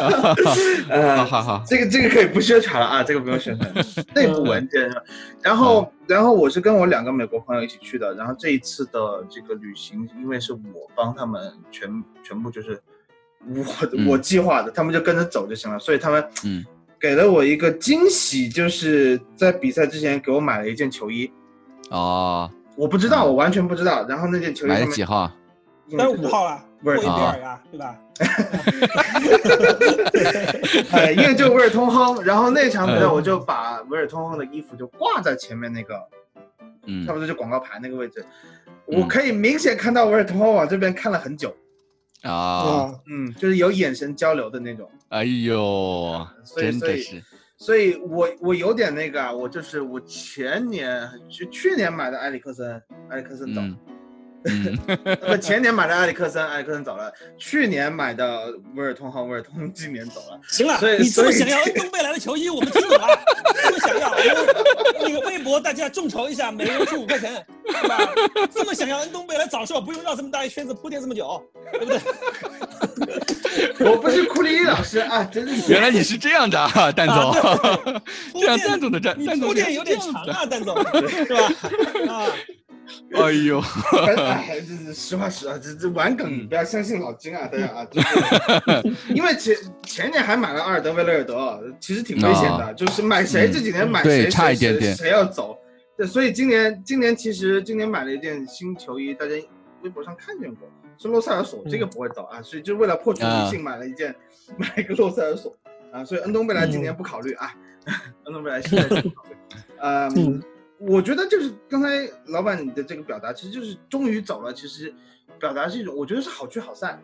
Speaker 2: 呃，
Speaker 6: 好好好，
Speaker 2: 这个这个可以不宣传了啊，这个不用宣传，内部文件是吧？然后然后我是跟我两个美国朋友一起去的，然后这一次的这个旅行，因为是我帮他们全全部就是我
Speaker 6: 嗯
Speaker 2: 我计划的，他们就跟着走就行了，所以他们
Speaker 6: 嗯
Speaker 2: 给了我一个惊喜，就是在比赛之前给我买了一件球衣，
Speaker 6: 哦，
Speaker 2: 我不知道，我完全不知道，然后那件球衣
Speaker 6: 买了几号？
Speaker 7: 但是五号啊，
Speaker 2: 威尔
Speaker 7: 过一比
Speaker 6: 通
Speaker 7: 尔呀，对吧？
Speaker 2: 哎，因为就威尔通亨，然后那场比赛
Speaker 6: 嗯。
Speaker 2: 我就把威尔通亨的衣服就挂在前面那个，
Speaker 6: 嗯。
Speaker 2: 差不多就广告牌那个位置，
Speaker 6: 嗯。
Speaker 2: 我可以明显看到威尔通亨往这边看了很久，
Speaker 6: 啊，
Speaker 7: 啊，
Speaker 2: 嗯，就是有眼神交流的那种，
Speaker 6: 哎呦，
Speaker 2: 所以所以
Speaker 6: 真的是，
Speaker 2: 所以我我有点那个啊，我就是我前年去去年买的埃里克森，埃里克森走
Speaker 6: 嗯，嗯，
Speaker 2: 不，前年买的埃里克森，埃里克森走了。去年买的威尔通亨，威尔通亨今年走了。
Speaker 7: 行了
Speaker 2: 所以，
Speaker 7: 你这么想要恩东贝莱的球衣，我们听懂了。这么想要，我们那个微博大家众筹一下，每人出五块钱，对吧？这么想要恩东贝莱，早说，不用绕这么大一圈子铺垫这么久，对不对？
Speaker 2: 我不是库里老师啊，真是
Speaker 6: 原来你是这样的啊，蛋总，
Speaker 7: 铺
Speaker 6: 这样
Speaker 7: 垫
Speaker 6: 蛋总的站，
Speaker 7: 你
Speaker 6: 蛋总
Speaker 7: 铺垫有点长啊，蛋总，是吧？啊，
Speaker 6: 哎呦，
Speaker 2: 哎，这是实话实说，这这玩梗，不要相信老金啊，大家啊，就是。因为前前年还买了阿尔德维雷尔德，其实挺危险的，就是买谁这几年买谁，
Speaker 6: 差一
Speaker 2: 谁
Speaker 6: 点点
Speaker 2: 谁谁要走，对，所以今年今年其实今年买了一件新球衣，大家微博上看见过，是洛塞尔索，这个不会走啊，所以就为了破除迷信买了一件，买一个洛塞尔索啊，所以恩东贝莱今年不考虑啊，恩东贝莱现在就不考虑，嗯。
Speaker 7: 嗯。
Speaker 2: 我觉得就是刚才老板你的这个表达，其实就是终于走了。其实表达是一种，我觉得是好聚好散。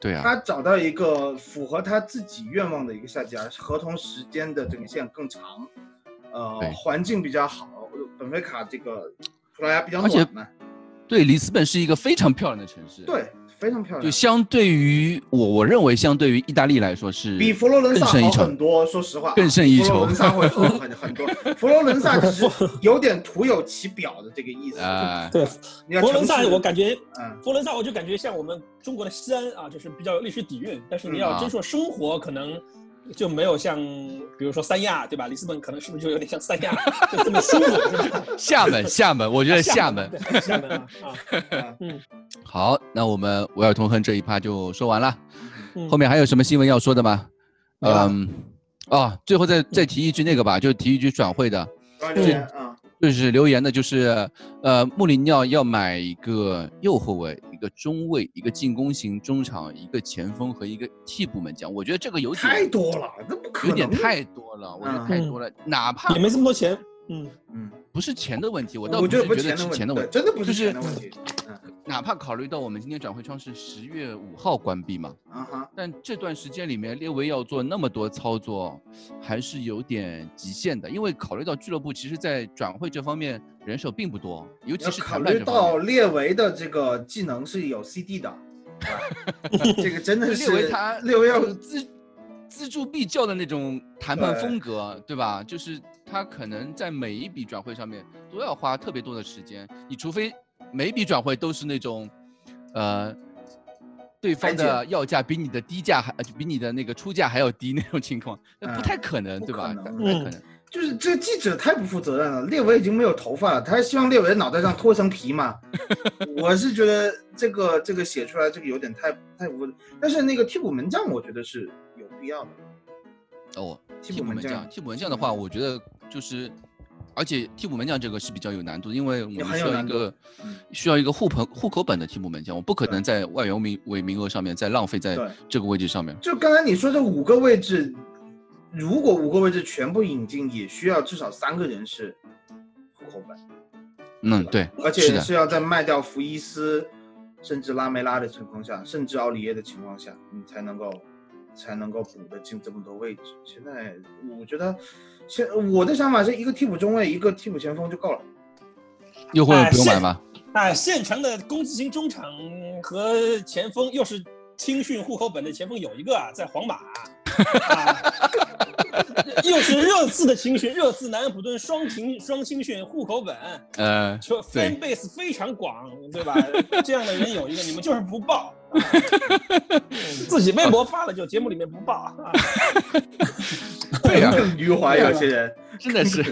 Speaker 6: 对啊，
Speaker 2: 他找到一个符合他自己愿望的一个下家，合同时间的这个线更长，呃，环境比较好。本菲卡这个葡萄牙比较暖嘛，
Speaker 6: 对，里斯本是一个非常漂亮的城市。，
Speaker 2: 对，非常漂亮，
Speaker 6: 就相对于我，我认为相对于意大利来说是
Speaker 2: 比佛罗伦萨好
Speaker 6: 更胜一筹
Speaker 2: 很多。说实话啊，
Speaker 6: 更胜一筹
Speaker 2: 佛罗伦萨会好很很多。佛罗伦萨只是有点徒有其表的这个意思。
Speaker 6: 啊、
Speaker 7: 对，佛罗伦萨我感觉，
Speaker 2: 嗯，
Speaker 7: 佛罗伦萨我就感觉像我们中国的西安啊，就是比较有历史底蕴，但是你要
Speaker 6: 嗯
Speaker 7: 真说生活，可能就没有像比如说三亚对吧？里斯本可能是不是就有点像三亚，就这么舒服是吧？
Speaker 6: 厦门，厦门，我觉得厦门。
Speaker 7: 对厦门啊啊，嗯
Speaker 6: 好，那我们维尔通亨这一趴就说完了。
Speaker 7: 嗯
Speaker 6: 后面还有什么新闻要说的吗？嗯，啊，最后再再提一句那个吧，就是提一句转会的，
Speaker 2: 关键啊，
Speaker 6: 就是留言的，就是呃，穆里尼奥要买一个右后卫、一个中卫、一个进攻型中场、一个前锋和一个替补门将。我觉得这个有点太
Speaker 2: 多了，这不可能。
Speaker 6: 有点太多了，我觉得
Speaker 2: 嗯
Speaker 6: 太多了，哪怕
Speaker 7: 也没这么多钱，嗯
Speaker 2: 嗯，
Speaker 6: 不是钱的问题，我倒
Speaker 2: 觉得不
Speaker 6: 不是觉得
Speaker 2: 是
Speaker 6: 是钱的问题，
Speaker 2: 真的不
Speaker 6: 是是
Speaker 2: 钱的问题。嗯
Speaker 6: 哪怕考虑到我们今天转会窗是十月五号关闭嘛，
Speaker 2: 啊哈，
Speaker 6: 但这段时间里面，列维要做那么多操作，还是有点极限的。因为考虑到俱乐部其实在转会这方面人手并不多，尤其是
Speaker 2: 考虑到。列维的这个技能是有 CD 的，啊 这个真的是
Speaker 6: 列维他
Speaker 2: 列维要
Speaker 6: 有锱锱铢必较的那种谈判风格，对吧？就是他可能在每一笔转会上面都要花特别多的时间，你除非每一笔转会都是那种，呃。对方的要价比你的低价还，呃比你的那个出价还要低那种情况，那不
Speaker 2: 嗯
Speaker 6: 太可能，
Speaker 2: 不
Speaker 6: 对吧？不太可能。
Speaker 2: 就是这个记者太不负责任了。列维已经没有头发了，他还希望列维的脑袋上脱层皮嘛？我是觉得这个这个写出来这个有点太太但是那个替补门将我觉得是有必要的。
Speaker 6: 哦，
Speaker 2: 替补门将
Speaker 6: 替补门将，的话，我觉得就是，而且替补门将这个是比较有难度，因为我们需要一个
Speaker 2: 嗯
Speaker 6: 需要一个户口户口本的替补门将，我不可能在外援名为名额上面再浪费在这个位置上面。
Speaker 2: 就刚才你说这五个位置，如果五个位置全部引进，也需要至少三个人是户口本，
Speaker 6: 嗯，对，
Speaker 2: 而，且是要在卖掉福伊斯，甚至拉梅拉的情况下，甚至奥里耶的情况下，你才能够才能够补得进这么多位置。现在我觉得，现我的想法是一个替补中卫，一个替补前锋就够了。
Speaker 6: 右后卫不用
Speaker 7: 哎
Speaker 6: 买吗？
Speaker 7: 哎，现成的攻击型中场和前锋又是青训户口本的前锋有一个啊，在皇马，啊、又是热刺的青训，热刺南安普顿双青双青训户口本，
Speaker 6: 呃，
Speaker 7: 说 fan base 非常广，对吧？这样的人有一个，你们就是不报，啊 自己微博发了就节目里面不报，啊、
Speaker 6: 对呀、
Speaker 2: 更迂滑，有些人。
Speaker 6: 真的是，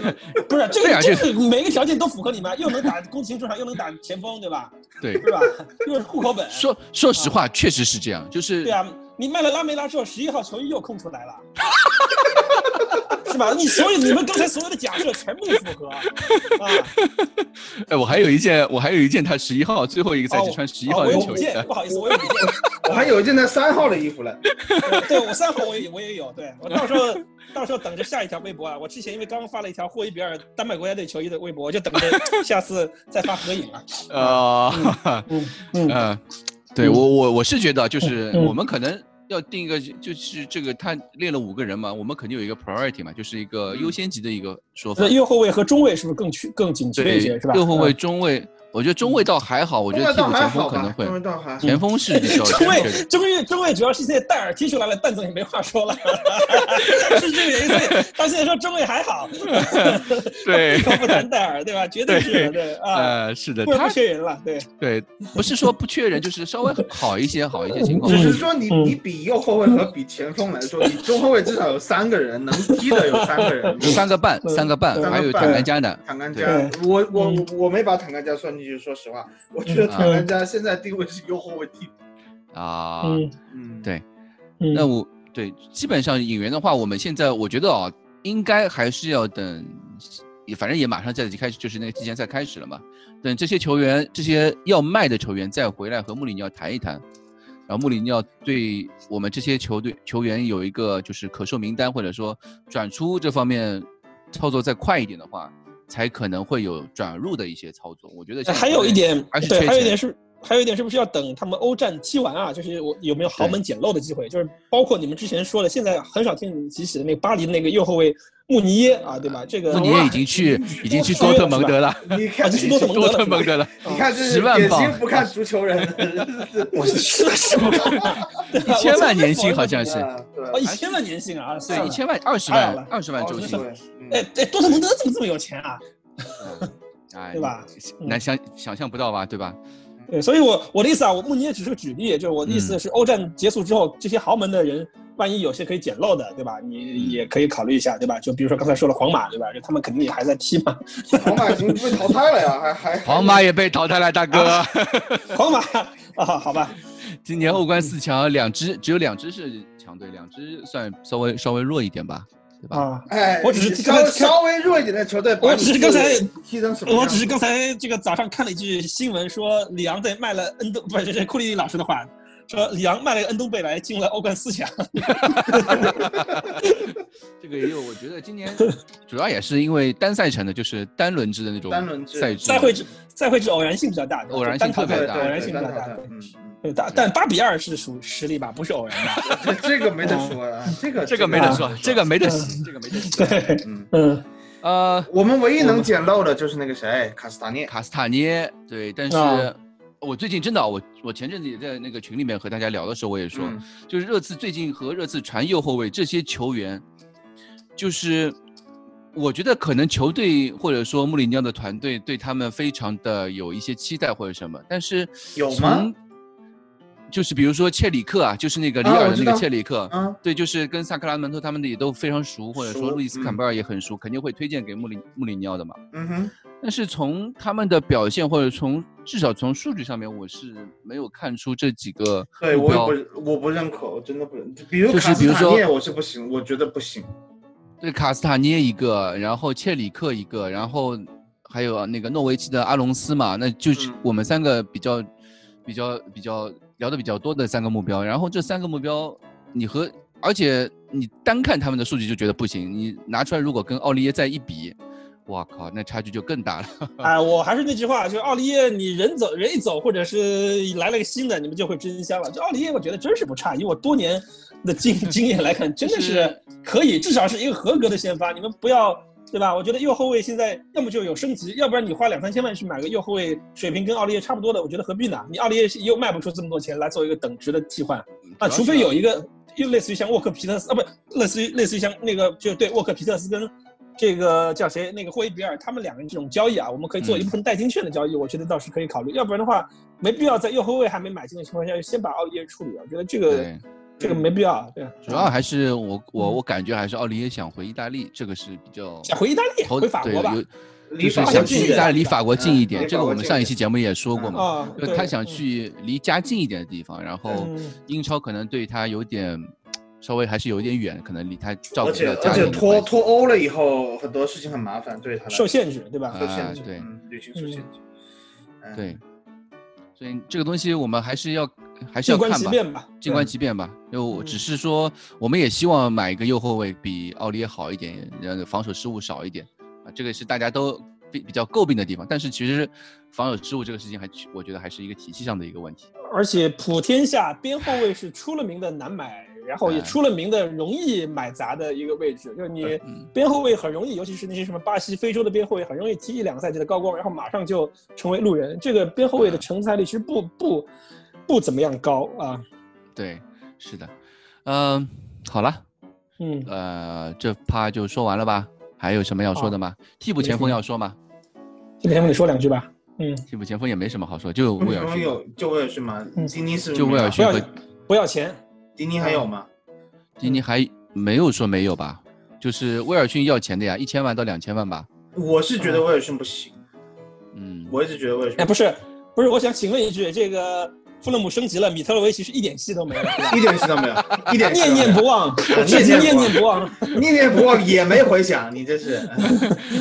Speaker 7: 不是这
Speaker 6: 对啊
Speaker 7: 个，这
Speaker 6: 这
Speaker 7: 个每个条件都符合你们，又能打攻击型中场，又能打前锋，对吧？
Speaker 6: 对。
Speaker 7: 对吧？又是户口本，
Speaker 6: 说说实话，确实是这样，就是
Speaker 7: 对啊，你卖了拉梅拉之后，十一号球衣又空出来了，是吧？你所有你们刚才所有的假设全部符合啊！
Speaker 6: 哎，我还有一件，我还有一件他十一号最后一个赛季
Speaker 7: 哦
Speaker 6: 穿十一
Speaker 7: 哦
Speaker 6: 号的球衣的，
Speaker 7: 不好意思，我有一件。
Speaker 2: 我还有一件他三号的衣服了，
Speaker 7: 对对我三号我也我也有，对我到时候到时候等着下一条微博啊！我之前因为刚刚发了一条霍伊比尔丹麦国家队球衣的微博，我就等着下次再发合影了。
Speaker 6: 呃，
Speaker 7: 嗯嗯
Speaker 6: 嗯，对我我我是觉得，就是
Speaker 7: 嗯
Speaker 6: 我们可能要定一个，就是这个他列了五个人嘛，我们肯定有一个 priority 嘛，就是一个优先级的一个说法
Speaker 7: 那。右后卫和中卫是不是更去更紧缺一些？是吧？
Speaker 6: 右后卫、
Speaker 7: 嗯
Speaker 6: 中卫，我觉得中卫倒还好，我觉得替补前锋，可能会
Speaker 2: 中，卫倒还好。
Speaker 6: 前锋是比较
Speaker 7: 中卫。中卫中卫主要是现在戴尔踢出来了，蛋总也没话说了，是这个原因。所以他现在说中卫还好，
Speaker 6: 对
Speaker 7: 不不谈戴尔，对吧？绝对是的，对啊，
Speaker 6: 呃，是的，
Speaker 7: 不然
Speaker 6: 他
Speaker 7: 缺人了，对。
Speaker 6: 对不是说不缺人，就是稍微好一些，好一些情况
Speaker 2: 只。
Speaker 7: 嗯
Speaker 2: 是说你你比右后卫和比前锋来说，你中后卫至少有三个人能踢的有三个人，
Speaker 6: 三个半，三个半，还有坦甘加呢。
Speaker 2: 坦甘加，我我我没把坦甘加算进去，说实话，我觉得坦甘加现在定位是右后卫替补。
Speaker 6: 啊，
Speaker 7: 嗯
Speaker 2: 嗯，
Speaker 6: 对
Speaker 7: 嗯，
Speaker 6: 那我对基本上引援的话，我们现在我觉得啊，应该还是要等，也反正也马上在即开始，就是那个季前赛开始了嘛。等这些球员，这些要卖的球员再回来和穆里尼奥谈一谈，然后穆里尼奥对我们这些球队球员有一个就是可售名单，或者说转出这方面操作再快一点的话，才可能会有转入的一些操作。我觉得
Speaker 7: 还有一点对，
Speaker 6: 还
Speaker 7: 有一点是，还有一点是不是要等他们欧战踢完啊？就是我有没有豪门捡漏的机会？就是包括你们之前说的，现在很少听你们提起的那个巴黎的那个右后卫穆尼耶啊，对吧？这个
Speaker 6: 穆尼耶已经去已经去多特蒙德了，
Speaker 2: 你看
Speaker 7: 啊这是多特蒙德
Speaker 6: 多
Speaker 7: 了
Speaker 6: 特蒙德了，
Speaker 2: 你看这是
Speaker 6: 十万
Speaker 2: 典型
Speaker 6: 镑
Speaker 2: 不看足球人，
Speaker 7: 我是是不看
Speaker 6: 一千万年薪好像是，
Speaker 2: 对
Speaker 7: 哦，一千万年薪啊，
Speaker 6: 对，一千万二十万二十万周薪，
Speaker 7: 哎哎，多特蒙德怎么这么有钱啊？
Speaker 6: 哎，
Speaker 7: 对吧？
Speaker 6: 难想想象不到吧，对吧？
Speaker 7: 对，所以我我的意思啊，我穆尼也只是个举例，就是我的意
Speaker 6: 嗯
Speaker 7: 思是，欧战结束之后，这些豪门的人，万一有些可以捡漏的，对吧？你也可以考虑一下，对吧？就比如说刚才说了皇马，对吧？就他们肯定也还在踢嘛。
Speaker 2: 皇马已经被淘汰了呀，还还
Speaker 6: 皇马也被淘汰了，大哥。
Speaker 7: 皇马啊，好吧，
Speaker 6: 今年欧冠四强，两支只有两支是强队，两支算稍微稍微弱一点吧，对吧？
Speaker 7: 啊，
Speaker 2: 哎，
Speaker 7: 我只是
Speaker 2: 稍
Speaker 7: 刚才
Speaker 2: 稍微弱一点的球队，
Speaker 7: 我只是刚才
Speaker 2: 踢成什么？
Speaker 7: 我只是刚才这个早上看了一句新闻，说里昂在卖了恩东，不是这是库里尼老师的话，说里昂卖了个恩东贝莱进了欧冠四强。
Speaker 6: 这个也有，我觉得今年主要也是因为单赛程的，就是单轮制的那种
Speaker 2: 单轮制
Speaker 6: 赛制，
Speaker 7: 赛会制赛会制偶然性比较大，
Speaker 6: 偶然性特别大
Speaker 7: 偶然性比较大。
Speaker 2: 嗯，
Speaker 7: 对，但但八比二是属实力吧，不是偶然
Speaker 2: 这这个没得说啊，这个
Speaker 6: 这个没得说，这个没得这个没得洗。
Speaker 7: 对，
Speaker 2: 嗯，
Speaker 7: 嗯，
Speaker 6: 呃，
Speaker 2: 我们唯一能捡漏的就是那个谁，卡斯塔涅。
Speaker 6: 卡斯塔涅，对，但是
Speaker 7: 啊
Speaker 6: 我最近真的啊，我我前阵子也在那个群里面和大家聊的时候，我也说，
Speaker 2: 嗯
Speaker 6: 就是热刺最近和热刺传右后卫这些球员，就是我觉得可能球队或者说穆里尼奥的团队对他们非常的有一些期待或者什么，但是
Speaker 2: 有吗
Speaker 6: 从？就是比如说切里克啊，就是那个里
Speaker 2: 啊
Speaker 6: 尔的那个切里克，
Speaker 2: 嗯
Speaker 6: 对，就是跟萨克拉门托他们的也都非常熟，或者说路易斯坎
Speaker 2: 嗯
Speaker 6: 贝尔也很熟，肯定会推荐给穆里穆里尼奥的嘛。
Speaker 2: 嗯哼，
Speaker 6: 但是从他们的表现，或者从至少从数据上面，我是没有看出这几个
Speaker 2: 对
Speaker 6: 目标。
Speaker 2: 我也不我不认可，我真的不认。比如
Speaker 6: 就是
Speaker 2: 卡斯
Speaker 6: 比如说
Speaker 2: 塔涅，我是不行，我觉得不行。
Speaker 6: 对卡斯塔涅一个，然后切里克一个，然后还有那个诺维奇的阿隆斯嘛，那就是
Speaker 2: 嗯
Speaker 6: 我们三个比较、比较、比较聊的比较多的三个目标。然后这三个目标，你和而且你单看他们的数据就觉得不行，你拿出来如果跟奥利耶再一比，哇靠，那差距就更大了。
Speaker 7: 哎，我还是那句话，就是奥利耶，你人走人一走，或者是来了个新的，你们就会真香了。就奥利耶，我觉得真是不差，以我多年的经 经验来看，真的是可以，至少是一个合格的先发。你们不要。对吧？我觉得右后卫现在要么就有升级，要不然你花两三千万去买个右后卫，水平跟奥利耶差不多的，我觉得何必呢？你奥利耶又卖不出这么多钱来做一个等值的替换啊，除非有一个又类似于像沃克皮特斯啊，不，类似于类似于像那个就对沃克皮特斯跟这个叫谁那个霍伊比尔他们两个人这种交易啊，我们可以做一部分代金券的交易，我觉得倒是可以考虑。要不然的话，没必要在右后卫还没买进的情况下，先把奥利耶处理了。我觉得这个
Speaker 6: 对，
Speaker 7: 这个没必要。对，
Speaker 6: 主要还是我我我感觉还是奥利耶想回意大利，这个是比较
Speaker 7: 想回意大利，
Speaker 6: 头
Speaker 7: 回法国吧。
Speaker 6: 对
Speaker 2: 离
Speaker 6: 就是想
Speaker 2: 法国近一点
Speaker 6: 去意大利离法国近一
Speaker 2: 嗯
Speaker 6: 点，这个我们上一期节目也说过嘛。他想
Speaker 7: 嗯
Speaker 6: 去离家近一点的地方，然后
Speaker 7: 嗯
Speaker 6: 英超可能对他有点稍微还是有点远，可能离他照顾
Speaker 2: 而且
Speaker 6: 的家
Speaker 2: 而且脱脱欧了以后，很多事情很麻烦，对他
Speaker 7: 受限制，对吧？
Speaker 2: 受限制，
Speaker 6: 啊对
Speaker 2: 嗯，旅行受限制。嗯，
Speaker 6: 对，所以这个东西我们还是要还是要
Speaker 7: 静观
Speaker 6: 看吧，
Speaker 7: 其变吧。
Speaker 6: 静观其变吧。就
Speaker 7: 嗯
Speaker 6: 只是说，我们也希望买一个右后卫比奥利耶好一点，然后防守失误少一点啊，这个是大家都比比较诟病的地方。但是其实防守失误这个事情还，我觉得还是一个体系上的一个问题。
Speaker 7: 而且普天下边后卫是出了名的难买，然后也
Speaker 6: 哎
Speaker 7: 出了名的容易买砸的一个位置，就是你
Speaker 6: 嗯
Speaker 7: 边后卫很容易，尤其是那些什么巴西、非洲的边后卫，很容易踢一两个赛季的高光，然后马上就成为路人。这个边后卫的成才率其实不不不怎么样高啊。
Speaker 6: 对，是的，嗯、好了，
Speaker 7: 嗯，
Speaker 6: 呃，这趴就说完了吧？还有什么要说的吗？替补前锋要说吗？
Speaker 7: 替补前锋你说两句吧。嗯，
Speaker 6: 替补前锋也没什么好说，就威尔逊，
Speaker 2: 有就威尔逊吗？
Speaker 7: 嗯
Speaker 2: 迪尼是
Speaker 6: 就威尔
Speaker 7: 不要
Speaker 6: 逊和
Speaker 7: 不要钱，
Speaker 2: 迪尼还有吗？
Speaker 6: 迪尼还没有说没有吧？就是威尔逊要钱的呀，一千万到两千万吧。
Speaker 2: 我是觉得威尔逊不行，
Speaker 6: 嗯，
Speaker 2: 我一直觉得威尔逊
Speaker 7: 哎，不是不是，我想请问一句，这个富勒姆升级了，米特洛维奇是一点戏都没有，
Speaker 2: 一点戏都没有，一点
Speaker 7: 念念不忘，至今念念不忘。
Speaker 2: 念念不忘也没回响，你这是。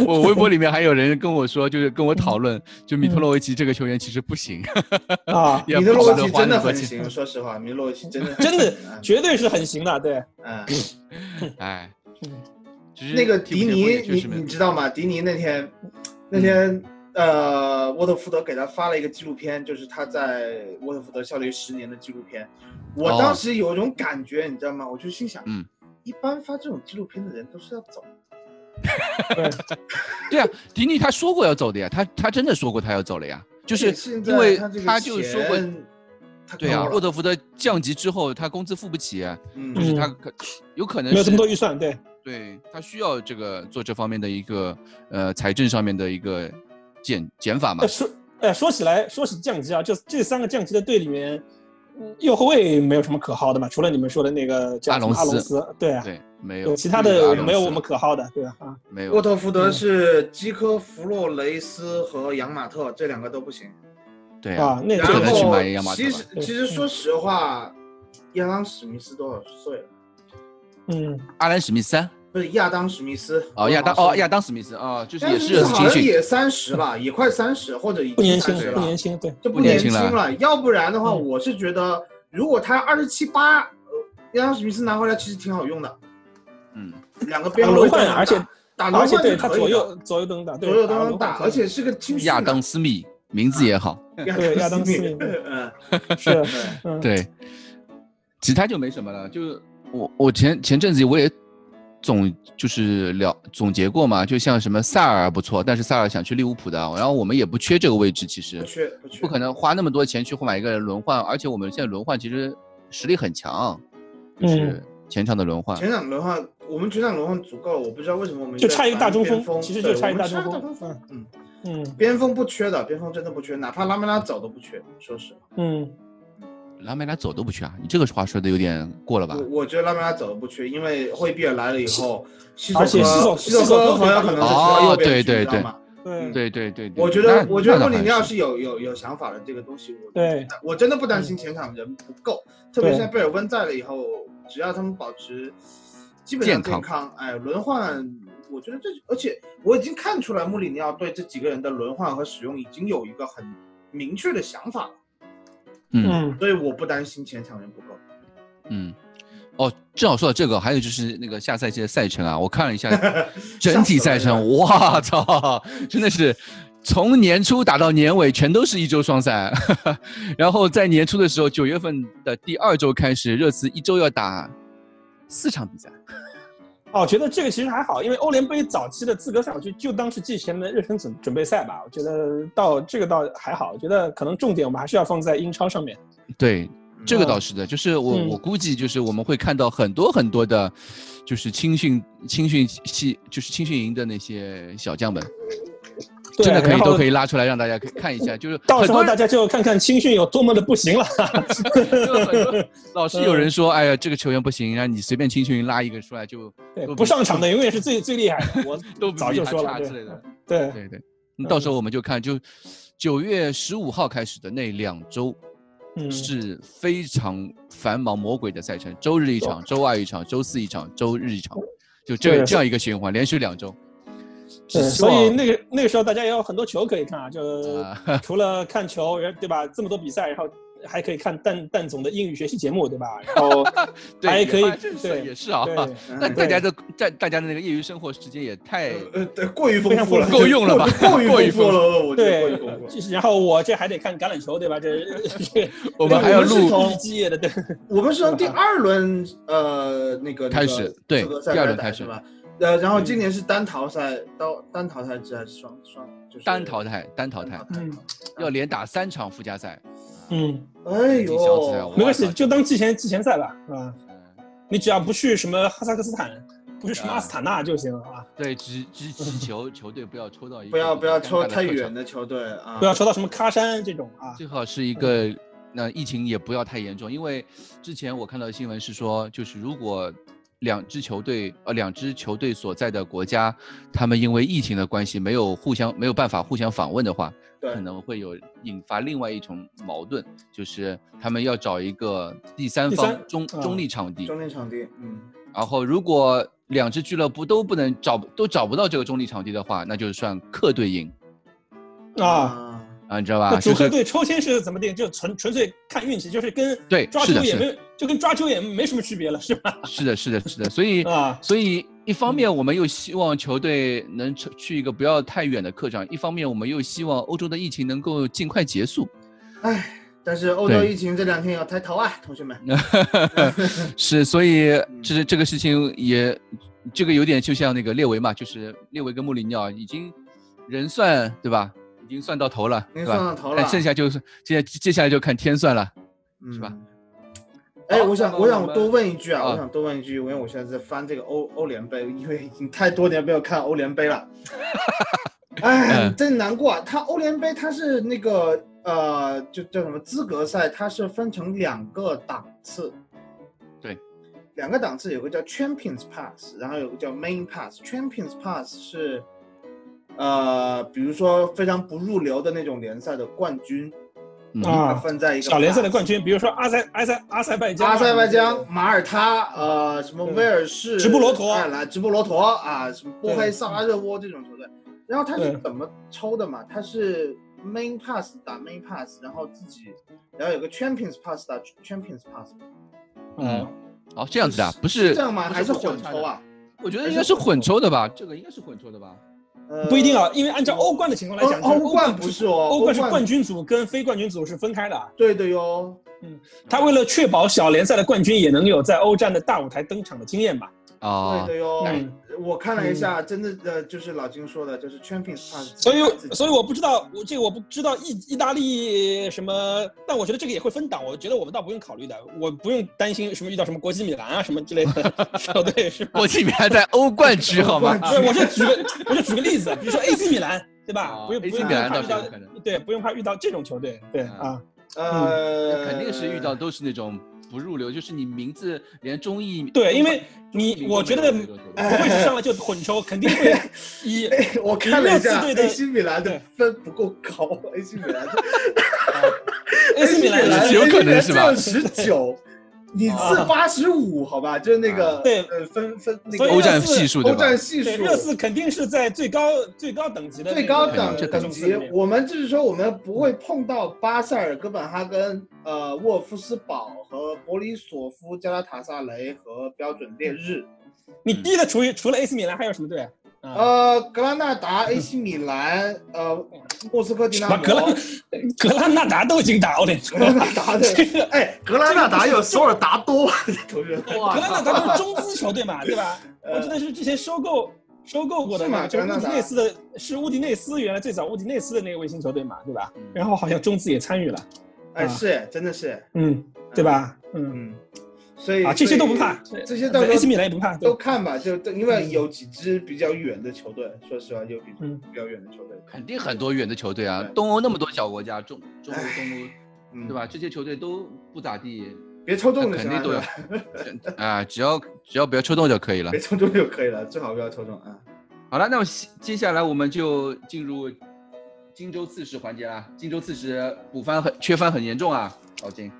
Speaker 6: 我微博里面还有人跟我说，就是跟我讨论，就米特洛维奇这个球员其实不行，
Speaker 7: 啊，
Speaker 2: 米特洛维奇真的很。行，说实话，米特洛维奇真的
Speaker 7: 真的
Speaker 2: 嗯
Speaker 7: 绝对是很行的，对。
Speaker 2: 嗯，
Speaker 6: 哎
Speaker 2: 那个迪尼，你你知道吗？迪尼那天那天呃，沃特福德给他发了一个纪录片，就是他在沃特福德效力十年的纪录片。我
Speaker 6: 哦
Speaker 2: 当时有一种感觉，你知道吗？我就心想，
Speaker 6: 嗯，
Speaker 2: 一般发这种纪录片的人都是要走，
Speaker 7: 对，
Speaker 6: 对啊，迪尼他说过要走的呀，他他真的说过他要走了呀，就是因为
Speaker 2: 他
Speaker 6: 就说过，对啊沃特福德降级之后，他工资付不起，
Speaker 2: 嗯
Speaker 6: 就是他
Speaker 7: 嗯
Speaker 6: 可有可能
Speaker 7: 没有这么多预算，对，
Speaker 6: 对他需要这个做这方面的一个呃财政上面的一个减减法嘛
Speaker 7: 哎，说哎说起来说起降级啊，这这三个降级的队里面，嗯右后卫没有什么可耗的嘛，除了你们说的那个叫
Speaker 6: 阿隆斯
Speaker 7: 阿隆斯，对啊，
Speaker 6: 对，没有，
Speaker 7: 其他的没有我们可耗的，对吧？啊，
Speaker 6: 没有
Speaker 2: 沃特福德是基科弗洛雷斯和杨马特这两个都不行。
Speaker 6: 对
Speaker 7: 啊，那
Speaker 2: 然
Speaker 6: 可能去
Speaker 2: 后
Speaker 6: 买亚马特
Speaker 2: 其实其实说实话，亚当史密斯多少岁了？
Speaker 7: 嗯，
Speaker 6: 阿兰史密斯啊
Speaker 2: 不是亚当史密斯。
Speaker 6: 哦亚当哦亚当史密斯哦，就是也是热刺青训，
Speaker 2: 好像也三十了，也快三十或者已
Speaker 7: 不年轻
Speaker 2: 经三十，了，
Speaker 7: 不年轻，对，
Speaker 2: 就不年
Speaker 6: 轻了
Speaker 2: 轻了。要不然的话，
Speaker 7: 嗯。
Speaker 2: 我是觉得如果他二十七八，呃亚当史密斯拿回来其实挺好用的，
Speaker 6: 嗯，
Speaker 2: 两个边
Speaker 7: 轮换，
Speaker 2: 后卫
Speaker 7: 而且
Speaker 2: 打轮
Speaker 7: 而且对
Speaker 2: 换是可以
Speaker 7: 左右左右都能打，
Speaker 2: 左右都能打，而且是个青训
Speaker 6: 亚当斯密名字也好，
Speaker 7: 对亚当斯密
Speaker 2: 嗯，
Speaker 7: 是，
Speaker 2: 对，
Speaker 6: 其他就没什么了。就我我前前阵子我也总就是了总结过嘛，就像什么萨尔不错，但是萨尔想去利物浦的，然后我们也不缺这个位置，其实
Speaker 2: 不缺不缺，
Speaker 6: 不可能花那么多钱去买一个轮换，而且我们现在轮换其实实力很强，就是
Speaker 7: 嗯
Speaker 6: 前场的轮换。
Speaker 2: 前场轮换，我们前场轮换足够了，我不知道为什么我们
Speaker 7: 就差一个大中锋其实就差一
Speaker 2: 我们
Speaker 7: 大中锋
Speaker 2: 差大中锋，嗯，
Speaker 7: 嗯
Speaker 2: 边锋不缺的，边锋真的不缺，哪怕拉梅拉走都不缺，说实话。
Speaker 7: 嗯，
Speaker 6: 拉梅拉走都不去啊？你这个话说的有点过了吧
Speaker 2: 我？我觉得拉梅拉走都不去，因为惠比尔来了以后，西
Speaker 7: 而且西索
Speaker 2: 索科西索
Speaker 7: 西索科
Speaker 2: 科很有可能是需要
Speaker 6: 哦
Speaker 2: 右边去
Speaker 6: 对对对
Speaker 2: 知道吗
Speaker 7: 对
Speaker 6: 对对对对，
Speaker 2: 我觉得，我觉得穆里尼奥是有有有想法的，这个东西我
Speaker 7: 对，
Speaker 2: 我真的不担心前场人不够，特别现在贝尔温在了以后，只要他们保持基本上
Speaker 6: 健康
Speaker 2: 健康，哎，轮换，我觉得这，而且我已经看出来穆里尼奥对这几个人的轮换和使用已经有一个很明确的想法了，
Speaker 6: 嗯
Speaker 7: 嗯
Speaker 2: 所以我不担心前场人不够。
Speaker 6: 嗯。哦，正好说到这个，还有就是那个下赛季的赛程啊，我看了一下 整体赛程，哇操，真的是从年初打到年尾，全都是一周双赛。然后在年初的时候，九月份的第二周开始，热刺一周要打四场比赛。
Speaker 7: 哦，我觉得这个其实还好，因为欧联杯早期的资格赛，我就就当是季前的热身准准备赛吧。我觉得到这个倒还好，我觉得可能重点我们还是要放在英超上面。
Speaker 6: 对，这个
Speaker 7: 嗯
Speaker 6: 倒是的，就是我、
Speaker 7: 嗯
Speaker 6: 我估计就是我们会看到很多很多的，就是青训青训系就是青训营的那些小将们，
Speaker 7: 对
Speaker 6: 真的可以都可以拉出来让大家看看一下，就是
Speaker 7: 到时候大家就看看青训有多么的不行了。
Speaker 6: 老是有人说，哎呀，这个球员不行，然后你随便青训拉一个出来就
Speaker 7: 不上场的永远是最最厉害的。我
Speaker 6: 都
Speaker 7: 早就说了，
Speaker 6: 之类的。
Speaker 7: 对
Speaker 6: 对对，那到时候我们就看，就九月十五号开始的那两周
Speaker 7: 嗯，
Speaker 6: 是非常繁忙魔鬼的赛程，周日一场，周二一场，周四一场，周日一场，就这这样一个循环，连续两周。
Speaker 7: 对，所以那个那个时候大家也有很多球可以看啊，就
Speaker 6: 啊
Speaker 7: 除了看球，然对吧？这么多比赛，然后还可以看蛋蛋总的英语学习节目，对吧？然后
Speaker 6: 对
Speaker 7: 还可以对
Speaker 6: 也是啊。那
Speaker 2: 嗯
Speaker 6: 大家的在大家的那个业余生活时间也太
Speaker 2: 呃，过于丰富了，
Speaker 6: 够用了吧
Speaker 2: 过 于
Speaker 6: 丰富
Speaker 2: 了，我觉得过于
Speaker 7: 对
Speaker 2: 丰富，了。
Speaker 7: 就是然后我这还得看橄榄球，对吧？这这
Speaker 6: 我们还要录
Speaker 2: 我们是从
Speaker 7: 日积月的，对
Speaker 2: 我们是从第二轮呃那个
Speaker 6: 开始对第二轮开始
Speaker 2: 吧？呃，然后今年是单淘汰，到单淘汰制还是双双？就是
Speaker 6: 单淘汰，单淘汰，
Speaker 7: 嗯
Speaker 6: 要连打三场附加赛。
Speaker 7: 嗯，
Speaker 2: 哎呦，
Speaker 7: 没关系，就当季前季前赛吧，是吧？
Speaker 6: 嗯
Speaker 7: 你只要不去什么哈萨克斯坦，不去什么
Speaker 6: 啊
Speaker 7: 阿斯塔纳就行啊，
Speaker 6: 对，只只祈求 球队不要抽到一个
Speaker 2: 不要不要抽太远的球队啊！
Speaker 7: 不要抽到什么喀山这种啊。
Speaker 6: 最好是一个，那疫情也不要太严重，因为之前我看到的新闻是说，就是如果两支球队，呃，两支球队所在的国家，他们因为疫情的关系没有互相没有办法互相访问的话，可能会有引发另外一种矛盾，就是他们要找一个第三方中
Speaker 7: 啊
Speaker 6: 中立场地，
Speaker 2: 中立场地，嗯，
Speaker 6: 然后如果两支俱乐部都不能找都找不到这个中立场地的话，那就算客队赢。
Speaker 7: 啊，
Speaker 6: 啊，你知道吧？
Speaker 7: 那主
Speaker 6: 就是
Speaker 7: 客队抽签是怎么定？就纯纯粹看运气，就是跟
Speaker 6: 对
Speaker 7: 抓球也没就跟抓球也没什么区别了，是吧？
Speaker 6: 是的，是的，是的，所以
Speaker 7: 啊，
Speaker 6: 所以一方面我们又希望球队能去去一个不要太远的客场，一方面我们又希望欧洲的疫情能够尽快结束。
Speaker 2: 哎，但是欧洲疫情这两天要抬头啊，同学们。
Speaker 6: 是，所以这这个事情也这个有点就像那个列维嘛，就是列维跟穆里尼奥已经人算对吧？已经算到头了，
Speaker 2: 已经？算到头了
Speaker 6: 但剩下就是现在接下来就看天算了。是吧
Speaker 2: 嗯？哎，我想我想多问一句啊，
Speaker 6: 啊
Speaker 2: 我想多问一句，因为我现在在翻这个欧欧联杯，因为已经太多年没有看欧联杯了。哎
Speaker 6: 嗯，
Speaker 2: 真难过啊！它欧联杯它是那个呃，就叫什么资格赛，它是分成两个档次。
Speaker 6: 对，
Speaker 2: 两个档次有个叫 Champions Pass，然后有个叫 Main Pass。Champions Pass 是呃，比如说非常不入流的那种联赛的冠军，
Speaker 6: 嗯
Speaker 7: 啊，
Speaker 2: 分在一个
Speaker 7: 小联赛的冠军，比如说阿塞阿塞阿塞拜疆啊，
Speaker 2: 阿塞拜疆、马耳他、呃，什么威尔士、
Speaker 7: 直布罗陀
Speaker 2: 哎来直布罗陀啊，什么波黑萨拉热窝这种球队。然后他是怎么抽的嘛？他是 main pass 打 main pass，然后自己，然后有个 champions pass 打 champions pass，
Speaker 7: 嗯，
Speaker 6: 哦，这样子的啊，不是
Speaker 2: 是这样吗？
Speaker 6: 不
Speaker 2: 还是？混抽啊？
Speaker 6: 我觉得应该是混抽的吧，这个应该是混抽的吧。
Speaker 2: 呃
Speaker 7: 不一定啊，因为按照欧冠的情况来讲，就是
Speaker 2: 欧欧冠
Speaker 7: 冠
Speaker 2: 不是哦，
Speaker 7: 欧冠是冠军组跟非冠军组是分开的啊。
Speaker 2: 对的哟。
Speaker 7: 嗯他为了确保小联赛的冠军也能有在欧战的大舞台登场的经验吧。
Speaker 6: 啊
Speaker 2: 对的哟
Speaker 7: 嗯，
Speaker 2: 我看了一下，真的呃，就是老金说的，就是 Champions Pass。
Speaker 7: 所以，所以我不知道，我这个我不知道意意大利什么，但我觉得这个也会分档，我觉得我们倒不用考虑的，我不用担心什么遇到什么国际米兰啊什么之类的 球队是吧？
Speaker 6: 国际米兰在欧冠区好吗？
Speaker 7: 对，我就举个，我就举个例子，比如说 AC 米兰，对吧？
Speaker 6: 哦
Speaker 7: 不用不
Speaker 6: AC
Speaker 7: 用
Speaker 6: 米兰
Speaker 7: 怕遇到
Speaker 6: 倒是有可能，
Speaker 7: 对，不用怕遇到这种球队，对
Speaker 6: 嗯
Speaker 7: 啊，
Speaker 2: 呃，
Speaker 6: 肯定是遇到都是那种不入流，就是你名字连中译
Speaker 7: 对，因为你我觉得不会是上来就混抽，肯定会以
Speaker 2: 我看了一下
Speaker 7: 以热刺队的
Speaker 2: ，AC 米兰的分不够高，AC 米兰
Speaker 7: AC 米兰
Speaker 6: 有可能是吧
Speaker 2: 十九，你是八十五，好吧？就是那个
Speaker 7: 对
Speaker 2: 呃分分那个
Speaker 6: 欧战系数
Speaker 2: 欧战？系数
Speaker 7: 热刺肯定是在最高最高等级的
Speaker 2: 最高等等级我们就是说我们不会碰到巴塞尔、哥本哈根、呃沃尔夫斯堡和博里索夫、加拉塔萨雷和标准烈日。
Speaker 7: 你低的除除了 AC 米兰还有什么队？啊，
Speaker 2: 呃，格拉纳达、AC 米兰、呃莫斯科迪纳摩、
Speaker 7: 格拉 格拉纳达都已经打欧联
Speaker 2: 格拉，纳达的，哎，格拉纳达有索尔达多同学，
Speaker 7: 格拉纳达都是中资球队嘛，对吧？我记得是之前收购收购过的
Speaker 2: 是吗
Speaker 7: 那个，就是乌迪内斯的，是乌迪内斯原来最早乌迪内斯的那个卫星球队嘛，对吧？
Speaker 6: 嗯
Speaker 7: 然后好像中资也参与了，
Speaker 2: 哎，是，真的是，
Speaker 7: 嗯，对吧？嗯
Speaker 2: 嗯，所以
Speaker 7: 啊，这些都不怕，
Speaker 2: 这些到
Speaker 7: AC 米兰也不怕，
Speaker 2: 都看吧，就因为有几支比较远的球队，说实话有比
Speaker 7: 嗯
Speaker 2: 比较远的球队，
Speaker 6: 肯定很多远的球队啊，东欧那么多小国家，中中欧、东欧，
Speaker 2: 嗯
Speaker 6: 对？吧？这些球队都不咋地，
Speaker 2: 别抽中
Speaker 6: 那肯
Speaker 2: 就行了，
Speaker 6: 定都
Speaker 2: 是吧
Speaker 6: 有啊，只要只要不要抽中就可以了
Speaker 2: 别。抽中就可以了，最好不要抽中啊。
Speaker 6: 好了，那么接接下来我们就进入荆州刺史环节啦。荆州刺史补番很缺番很严重啊，老金。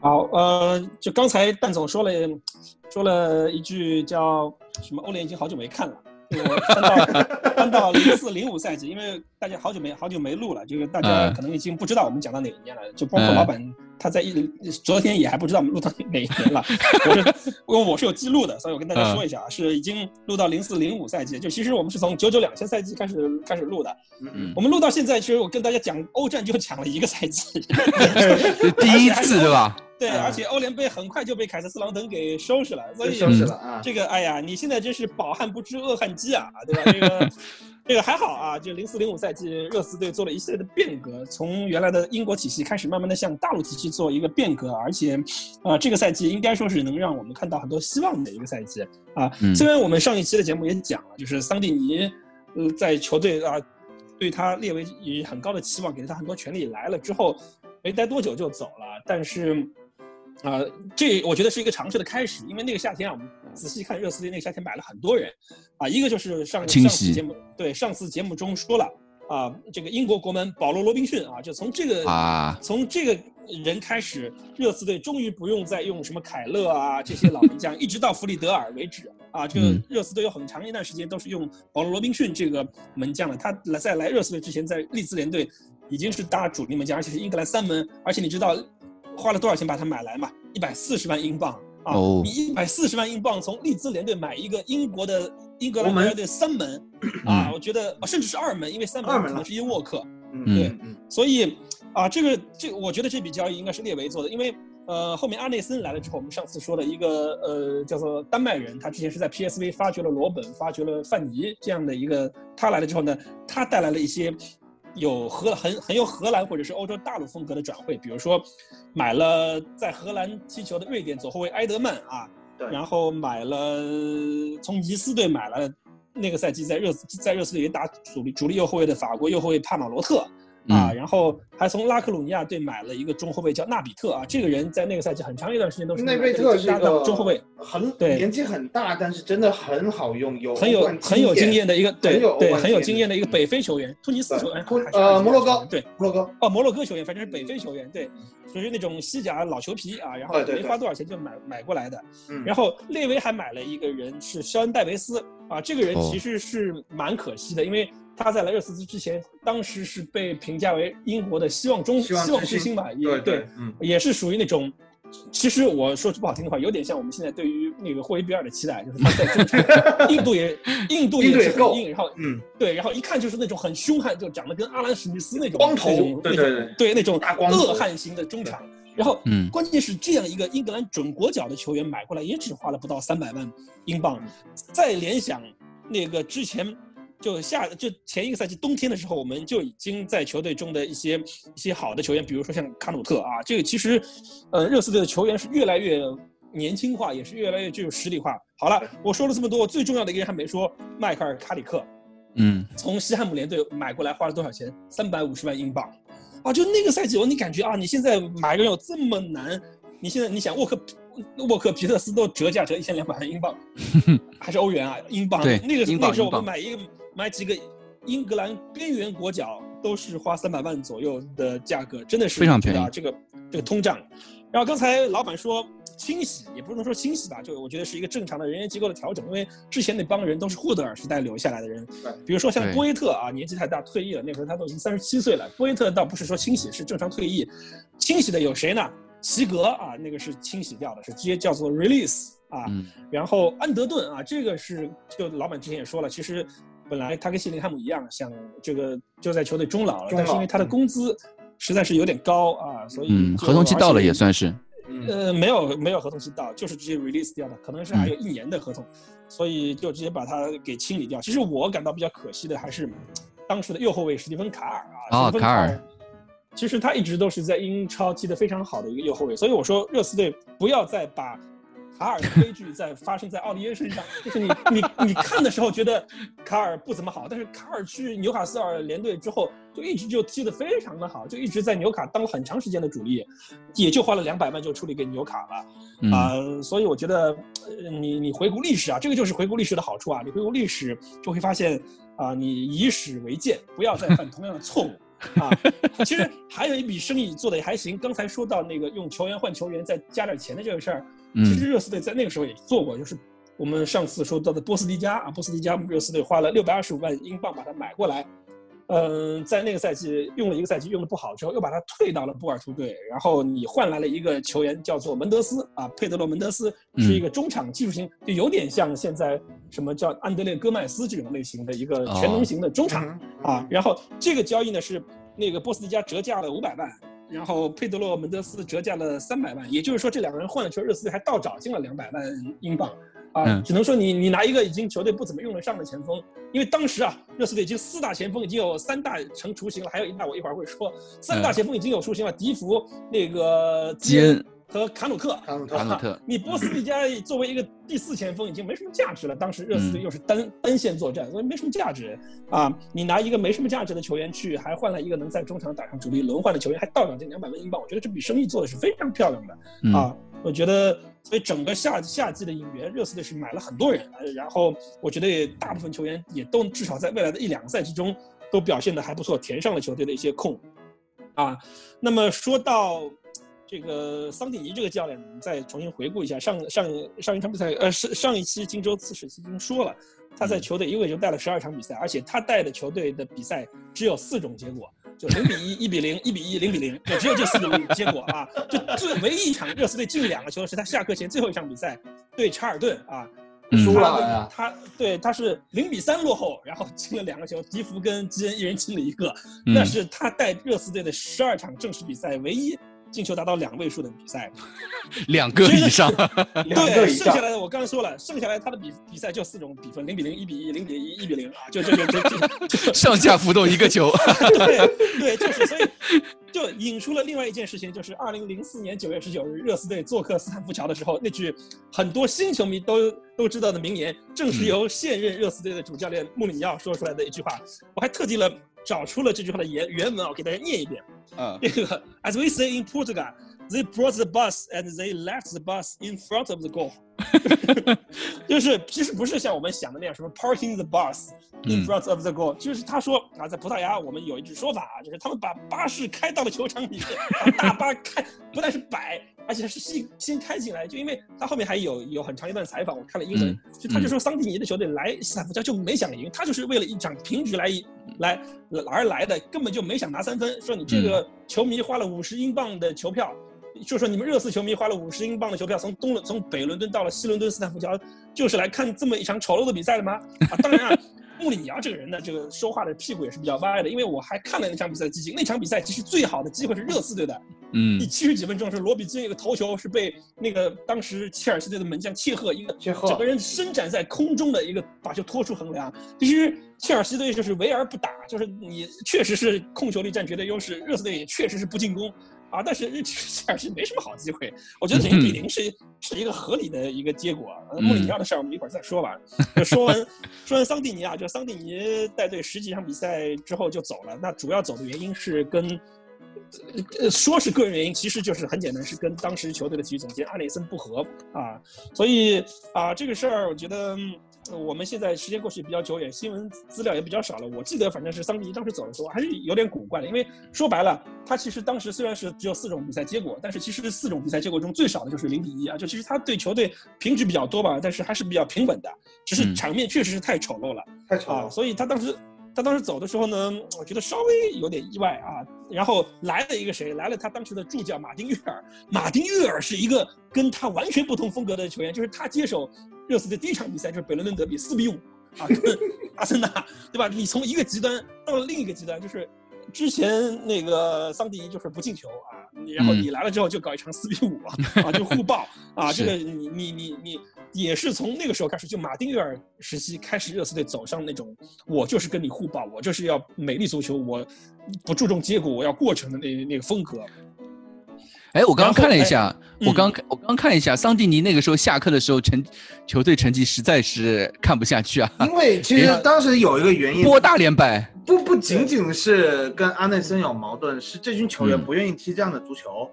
Speaker 7: 好，呃，就刚才蛋总说了说了一句叫什么欧联已经好久没看了。我翻到翻到零四零五赛季，因为大家好久没好久没录了，这个大家
Speaker 6: 嗯
Speaker 7: 可能已经不知道我们讲到哪一年了，就包括
Speaker 6: 嗯
Speaker 7: 老板他在一昨天也还不知道我们录到哪一年了。我是因为我是有记录的，所以我跟大家说一下啊，是已经录到零四零五赛季，就其实我们是从九九两千赛季开始开始录的，
Speaker 6: 嗯
Speaker 7: 我们录到现在，其实我跟大家讲欧战就讲了一个赛季，
Speaker 6: 第一次对吧？
Speaker 7: 对，
Speaker 2: 啊
Speaker 7: 而且欧联杯很快就被凯瑟斯朗等给收拾了，所以
Speaker 2: 收拾了啊。
Speaker 7: 这个，哎呀，你现在真是饱汉不知饿汉饥啊，对吧？这个，这个还好啊，就零四零五赛季，热刺队做了一系列的变革，从原来的英国体系开始，慢慢的向大陆体系做一个变革，而且，啊、这个赛季应该说是能让我们看到很多希望的一个赛季啊。
Speaker 6: 嗯
Speaker 7: 虽然我们上一期的节目也讲了，就是桑蒂尼，呃，在球队啊，对他列为以很高的期望，给了他很多权利，来了之后没待多久就走了，但是。啊、这我觉得是一个尝试的开始，因为那个夏天啊，我们仔细看热刺队那个夏天买了很多人，啊，一个就是上上次节目对上次节目中说了啊，这个英国国门保罗罗宾逊啊，就从这个
Speaker 6: 啊
Speaker 7: 从这个人开始，热刺队终于不用再用什么凯勒啊这些老门将，一直到弗里德尔为止啊，这个
Speaker 6: 嗯。
Speaker 7: 热刺队有很长一段时间都是用保罗罗宾逊这个门将的，他来在来热刺队之前，在利兹联队已经是打主力门将，而且是英格兰三门，而且你知道花了多少钱把他买来嘛？一百四十万英镑啊！
Speaker 6: 哦
Speaker 7: 你一百四十万英镑从利兹联队买一个英国的英格兰
Speaker 2: 国
Speaker 7: 家队三门啊，我觉得啊甚至是二门，因为三门可能是伊沃克，
Speaker 2: 嗯
Speaker 6: 嗯
Speaker 7: 对
Speaker 2: 嗯
Speaker 7: 所以啊，这个这我觉得这笔交易应该是列维做的，因为呃，后面阿内森来了之后，我们上次说的一个呃叫做丹麦人，他之前是在 PSV 发掘了罗本，发掘了范尼这样的一个，他来了之后呢，他带来了一些有荷很很有荷兰或者是欧洲大陆风格的转会，比如说买了在荷兰踢球的瑞典左后卫埃德曼啊，
Speaker 2: 对
Speaker 7: 然后买了从尼斯队买了那个赛季在热在热刺队也打主力主力右后卫的法国右后卫帕马罗特。啊，
Speaker 6: 嗯。
Speaker 7: 然后还从拉克鲁尼亚队买了一个中后卫叫纳比特啊，这个人在那个赛季很长一段时间都是
Speaker 2: 内贝特是一个
Speaker 7: 中后卫，
Speaker 2: 很
Speaker 7: 对。
Speaker 2: 年纪很大，但是真的很好用，有
Speaker 7: 很有很有经验的一个对
Speaker 2: 很有欧
Speaker 7: 对很有
Speaker 2: 经
Speaker 7: 经验的一个北非球员，突尼斯球员。
Speaker 2: 呃摩洛哥
Speaker 7: 对。
Speaker 2: 摩洛哥，
Speaker 7: 哦摩洛哥球员，反正是北非球员，对，属于那种西甲老球皮啊，然后没花多少钱就买买过来的。
Speaker 2: 嗯，
Speaker 7: 然后列维还买了一个人是肖恩戴维斯。啊，这个人
Speaker 6: 哦。
Speaker 7: 其实是蛮可惜的，因为他在莱热斯之前，当时是被评价为英国的希望中
Speaker 2: 希望之星
Speaker 7: 之星吧，也
Speaker 2: 对
Speaker 7: 对，
Speaker 2: 嗯，
Speaker 7: 也是属于那种。其实我说句不好听的话，有点像我们现在对于那个霍伊比尔的期待，就是他在 中场，印度也印度也
Speaker 2: 印度也够
Speaker 7: 是很硬，然后
Speaker 2: 嗯，
Speaker 7: 对，然后一看就是那种很凶悍，就长得跟阿兰史密斯那种
Speaker 2: 光头
Speaker 7: 那种
Speaker 2: 对
Speaker 7: 那种
Speaker 2: 对对
Speaker 7: 对那种
Speaker 2: 大光
Speaker 7: 恶汉型的中场。然后，
Speaker 6: 嗯
Speaker 7: 关键是这样一个英格兰准国脚的球员买过来，也只花了不到三百万英镑。再联想那个之前就下就前一个赛季冬天的时候，我们就已经在球队中的一些一些好的球员，比如说像卡努特啊，这个其实，呃，热刺队的球员是越来越年轻化，也是越来越具有实力化。好了，我说了这么多，最重要的一个人还没说，迈克尔·卡里克。
Speaker 6: 嗯，
Speaker 7: 从西汉姆联队买过来花了多少钱？三百五十万英镑，啊，就那个赛季，我你感觉啊，你现在买个人有这么难？你现在你想沃克沃克皮特斯都折价折一千两百万英镑，还是欧元啊？英镑？
Speaker 6: 对
Speaker 7: 那个
Speaker 6: 英镑
Speaker 7: 那个时候我
Speaker 6: 英镑
Speaker 7: 们买一个买几个英格兰边缘国脚都是花三百万左右的价格，真的是
Speaker 6: 非常便宜
Speaker 7: 啊这个这个通胀。然后刚才老板说清洗，也不能说清洗吧，就我觉得是一个正常的人员结构的调整，因为之前那帮人都是霍德尔时代留下来的人
Speaker 2: 对，
Speaker 7: 比如说像波伊特啊，年纪太大退役了，那时候他都已经三十七岁了。波伊特倒不是说清洗，是正常退役。清洗的有谁呢？齐格啊，那个是清洗掉的，是直接叫做 release 啊。
Speaker 6: 嗯
Speaker 7: 然后安德顿啊，这个是就老板之前也说了，其实本来他跟谢林汉姆一样，想这个就在球队终老了，但是因为他的工资实在是有点高啊，所以
Speaker 6: 嗯，合同期到了也算是，
Speaker 2: 嗯
Speaker 7: 呃，没有没有合同期到，就是直接 release 掉的，可能是还有一年的合同，所以就直接把它给清理掉。其实我感到比较可惜的还是当时的右后卫史蒂芬卡尔啊，
Speaker 6: 哦
Speaker 7: 史蒂芬
Speaker 6: 卡尔
Speaker 7: 尔，其实他一直都是在英超踢得非常好的一个右后卫，所以我说热刺队不要再把。卡尔的悲剧在发生在奥利耶身上，就是你你你看的时候觉得卡尔不怎么好，但是卡尔去纽卡斯尔联队之后，就一直就踢得非常的好，就一直在纽卡当了很长时间的主力，也就花了两百万就处理给纽卡了。
Speaker 6: 嗯
Speaker 7: 啊、所以我觉得，呃你你回顾历史啊，这个就是回顾历史的好处啊。你回顾历史就会发现啊、你以史为鉴，不要再犯同样的错误 啊。其实还有一笔生意做的也还行。刚才说到那个用球员换球员再加点钱的这个事儿，其
Speaker 6: 嗯
Speaker 7: 实热刺队在那个时候也做过，就是我们上次说到的波斯蒂加啊，波斯蒂加热刺队花了六百二十五万英镑把它买过来。嗯，在那个赛季用了一个赛季用的不好之后，又把他退到了波尔图队，然后你换来了一个球员叫做门德斯啊，佩德罗门德斯是一个中场技术型，就有点像现在什么叫安德烈戈麦斯这种类型的一个全能型的中场。
Speaker 2: 嗯
Speaker 7: 啊，然后这个交易呢是那个波斯蒂加折价了五百万，然后佩德罗门德斯折价了三百万，也就是说这两个人换了球，热刺队还倒找进了两百万英镑。啊，
Speaker 6: 嗯
Speaker 7: 只能说你你拿一个已经球队不怎么用得上的前锋，因为当时啊，热刺队已经四大前锋已经有三大成雏形了，还有一大我一会儿会说，三大前锋已经有雏形了，迪福、那个
Speaker 6: 基恩
Speaker 7: 和卡努特。
Speaker 2: 卡努特
Speaker 6: 卡努特，
Speaker 7: 你波斯蒂加作为一个第四前锋已经没什么价值了，当时热刺队
Speaker 6: 嗯
Speaker 7: 又是单、单线作战，所以没什么价值啊。你拿一个没什么价值的球员去，还换了一个能在中场打上主力轮换的球员，还倒涨这两百万英镑，我觉得这笔生意做的是非常漂亮的。
Speaker 6: 嗯
Speaker 7: 啊，我觉得，所以整个夏夏季的引援，热刺队是买了很多人，呃然后我觉得也大部分球员也都至少在未来的一两个赛季中都表现的还不错，填上了球队的一些空。啊，那么说到这个桑蒂尼这个教练，我们再重新回顾一下上上上一场比赛，呃，上上一期荆州刺史已经说了，他在球队一共就带了十二场比赛，而且他带的球队的比赛只有四种结果。就零比一、一比零、一比一、零比零，就只有这四种结果啊！就最唯一一场热刺队进两个球是他下课前最后一场比赛对查尔顿啊，
Speaker 6: 嗯
Speaker 2: 输了呀，
Speaker 7: 他对他是零比三落后，然后进了两个球，迪福跟基恩一人进了一个，
Speaker 6: 嗯
Speaker 7: 那是他带热刺队的十二场正式比赛唯一进球达到两位数的比赛。
Speaker 6: 两个以上，
Speaker 7: 对，剩下来的我刚才说了，剩下来他的比比赛就四种比分：零比零、一比一、零比一、一比零啊，就就就就就
Speaker 6: 上下浮动一个球。
Speaker 7: 对对，就是所以就引出了另外一件事情，就是二零零四年九月十九日，热刺队做客斯坦福桥的时候，那句很多新球迷都都知道的名言，正是由现任热刺队的主教练穆里尼奥说出来的一句话。我还特地了找出了这句话的原原文啊，给大家念一遍。
Speaker 6: 啊，
Speaker 7: 这个 As we say in Portugal。They brought the bus and they left the bus in front of the goal， 就是其实不是像我们想的那样，什么 parking the bus in front of the goal，就是他说啊，在葡萄牙我们有一句说法，就是他们把巴士开到了球场里面，把大巴开，不但是摆，而且是先先开进来，就因为他后面还有有很长一段采访，我看了英文，就他就说桑蒂尼的球队来斯坦福桥就没想赢，他就是为了一场平局来来而来的，根本就没想拿三分，说你这个球迷花了五十英镑的球票。就说你们热刺球迷花了五十英镑的球票，从东伦从北伦敦到了西伦敦斯坦福桥，就是来看这么一场丑陋的比赛的吗？啊，当然啊，穆里尼奥这个人呢，这个说话的屁股也是比较歪的，因为我还看了那场比赛的集锦，那场比赛其实最好的机会是热刺队的，
Speaker 6: 嗯，
Speaker 7: 第七十几分钟是罗比金一个头球是被那个当时切尔西队的门将切赫一个整个人伸展在空中的一个把球拖出横梁。其实切尔西队就是围而不打，就是你确实是控球率占绝对优势，热刺队也确实是不进攻。啊，但是切尔西没什么好机会，我觉得零比零是是一个合理的一个结果。穆里尼奥的事儿我们一会儿再说吧。说完说完桑蒂尼啊，就桑蒂尼带队十几场比赛之后就走了。那主要走的原因是跟呃说是个人原因，其实就是很简单，是跟当时球队的体育总监阿内森不和啊。所以啊，这个事儿我觉得。我们现在时间过去比较久远，新闻资料也比较少了。我记得反正是桑蒂尼当时走的时候还是有点古怪的，因为说白了，他其实当时虽然是只有四种比赛结果，但是其实四种比赛结果中最少的就是零比一啊，就其实他对球队平局比较多吧，但是还是比较平稳的，只是场面确实是太丑陋了，
Speaker 2: 太丑
Speaker 7: 了，所以他当时。他当时走的时候呢，我觉得稍微有点意外啊。然后来了一个谁？来了他当时的助教马丁·约尔。马丁·约尔是一个跟他完全不同风格的球员，就是他接手热刺的第一场比赛就是北伦敦德比四比五啊，跟阿森纳，对吧？你从一个极端到了另一个极端，就是之前那个桑迪就是不进球啊，然后你来了之后就搞一场四比五啊，就互爆啊，这个你你你你。也是从那个时候开始，就马丁约尔时期开始，热刺队走上那种我就是跟你互爆，我就是要美丽足球，我不注重结果，我要过程的那那个风格。
Speaker 6: 哎，我刚刚看了一下，我刚我刚看一下，桑蒂尼那个时候下课的时候成球队成绩实在是看不下去啊。
Speaker 2: 因为其实当时有一个原因，
Speaker 6: 波大连败，
Speaker 2: 不不仅仅是跟阿内森有矛盾，是这群球员不愿意踢这样的足球。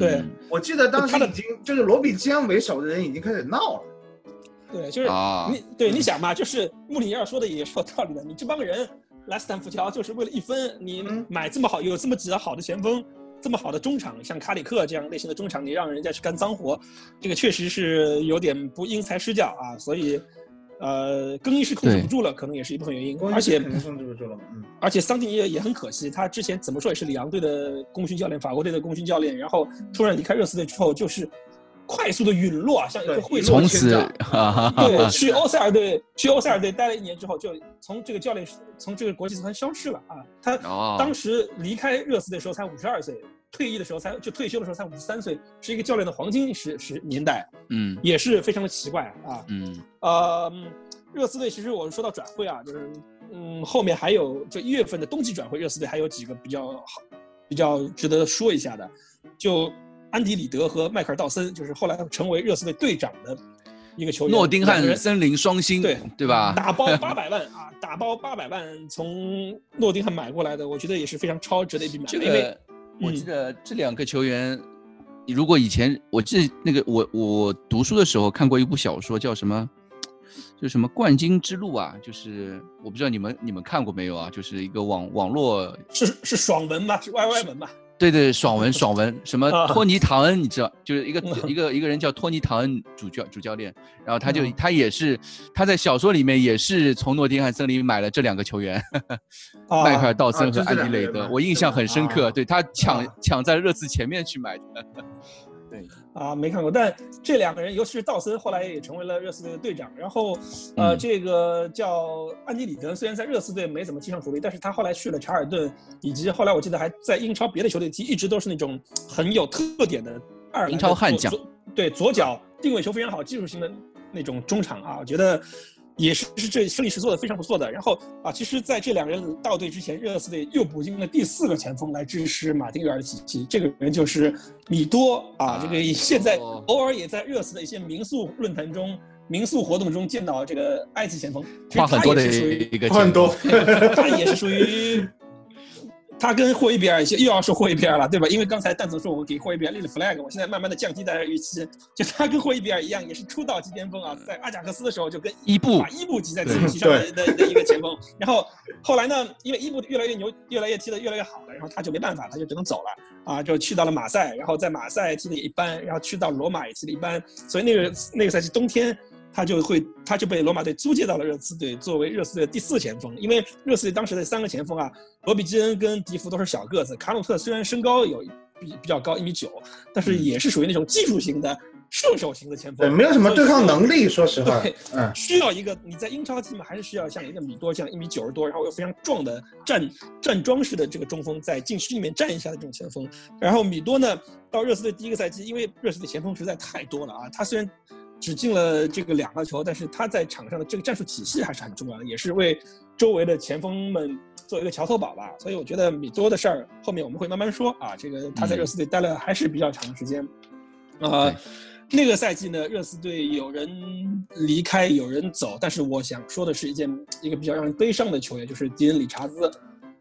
Speaker 7: 对，
Speaker 2: 我记得当时已经就是罗比基安为首的人已经开始闹了。
Speaker 7: 对，就是你对你想嘛，就是穆里尼奥说的也是有道理的。你这帮人来斯坦福桥就是为了一分，你买这么好有这么几个好的前锋，这么好的中场，像卡里克这样类型的中场，你让人家去干脏活，这个确实是有点不因材施教啊。所以。呃，更衣室控制不住了，可能也是一部分原因。而且
Speaker 2: 控制不住了，嗯。
Speaker 7: 而且桑蒂尼也很可惜，他之前怎么说也是里昂队的功勋教练，法国队的功勋教练，然后突然离开热刺队之后，就是快速的陨落啊，像一个会落
Speaker 6: 从此，
Speaker 7: 对，去欧塞尔队，去欧塞尔队待了一年之后，就从这个教练，从这个国际足坛消失了啊。他当时离开热刺的时候才五十二岁。退役的时候才就退休的时候才五十三岁，是一个教练的黄金时时年代，
Speaker 6: 嗯，
Speaker 7: 也是非常的奇怪啊，
Speaker 6: 嗯，
Speaker 7: 呃，热刺队其实我们说到转会啊，就是嗯后面还有就一月份的冬季转会，热刺队还有几个比较好、比较值得说一下的，就安迪里德和迈克尔道森，就是后来成为热刺队队长的一个球员，
Speaker 6: 诺丁汉森林双星，
Speaker 7: 对
Speaker 6: 对吧？
Speaker 7: 打包八百万啊，打包八百万从诺丁汉买过来的，我觉得也是非常超值的一笔买卖，因为。
Speaker 6: 我记得这两个球员，如果以前我记得那个我我读书的时候看过一部小说，叫什么？就什么冠军之路啊？就是我不知道你们你们看过没有啊？就是一个网网络
Speaker 7: 是是爽文吧？是 YY 文吧？
Speaker 6: 对对，爽文爽文，什么托尼唐恩，你知道，就是一个一个一个人叫托尼唐恩主教主教练，然后他就他也是他在小说里面也是从诺丁汉森林买了这两个球员，迈克尔道森和安迪雷德，我印象很深刻，对他抢抢在热刺前面去买的。对，
Speaker 7: 啊，没看过。但这两个人，尤其是道森，后来也成为了热刺队的队长。然后，呃，
Speaker 6: 嗯
Speaker 7: 这个叫安迪里德，虽然在热刺队没怎么踢上主力，但是他后来去了查尔顿，以及后来我记得还在英超别的球队踢，一直都是那种很有特点的爱尔兰
Speaker 6: 英超悍将
Speaker 7: 对，左脚定位球非常好，技术型的那种中场啊，我觉得也是是这胜利是做的非常不错的。然后啊，其实在这两个人到队之前，热刺队又补进了第四个前锋来支持马丁约尔的体系，这个人就是米多啊，
Speaker 6: 啊
Speaker 7: 这个现在
Speaker 6: 哦
Speaker 7: 偶尔也在热刺的一些民宿论坛中。民宿活动中见到这个埃及前锋，其实他
Speaker 6: 话很多的
Speaker 7: 也是属于
Speaker 6: 一个
Speaker 2: 很多
Speaker 6: 前锋，
Speaker 7: 他也是属于，他跟霍伊比尔又要说霍伊比尔了，对吧？因为刚才蛋总说我给霍伊比尔立了 flag，我现在慢慢的降低大家预期，就他跟霍伊比尔一样，也是出道即巅峰啊，在阿贾克斯的时候就跟
Speaker 6: 伊布
Speaker 7: 把伊布挤在自己膝上的的 的一个前锋，然后后来呢，因为伊布越来越牛，越来越踢得越来越好了，然后他就没办法，他就只能走了啊，就去到了马赛，然后在马赛踢的也一般，然后去到罗马也踢的一般，所以那个那个赛季冬天。他就会，他就被罗马队租借到了热刺队，作为热刺队的第四前锋。因为热刺队当时的三个前锋啊，罗比基恩跟迪福都是小个子，卡努特虽然身高有比比较高，一米九，但是也是属于那种技术型的射手型的前
Speaker 2: 对，
Speaker 7: 锋，
Speaker 2: 没有什么对抗。能力，说实话
Speaker 7: 对，
Speaker 2: 嗯，
Speaker 7: 需要一个你在英超踢嘛，还是需要像一个米多这样一米九十多，然后又非常壮的站站桩式的这个中锋，在禁区里面站一下的这种前锋。然后米多呢，到热刺队第一个赛季，因为热刺队前锋实在太多了啊，他虽然只进了这个两个球，但是他在场上的这个战术体系还是很重要的，也是为周围的前锋们做一个桥头堡吧。所以我觉得米多的事儿后面我们会慢慢说啊，这个他在
Speaker 6: 嗯
Speaker 7: 热刺队待了还是比较长的时间，啊、
Speaker 6: 对
Speaker 7: 那个赛季呢，热刺队有人离开，有人走，但是我想说的是一件一个比较让人悲伤的球员，就是迪恩·理查兹。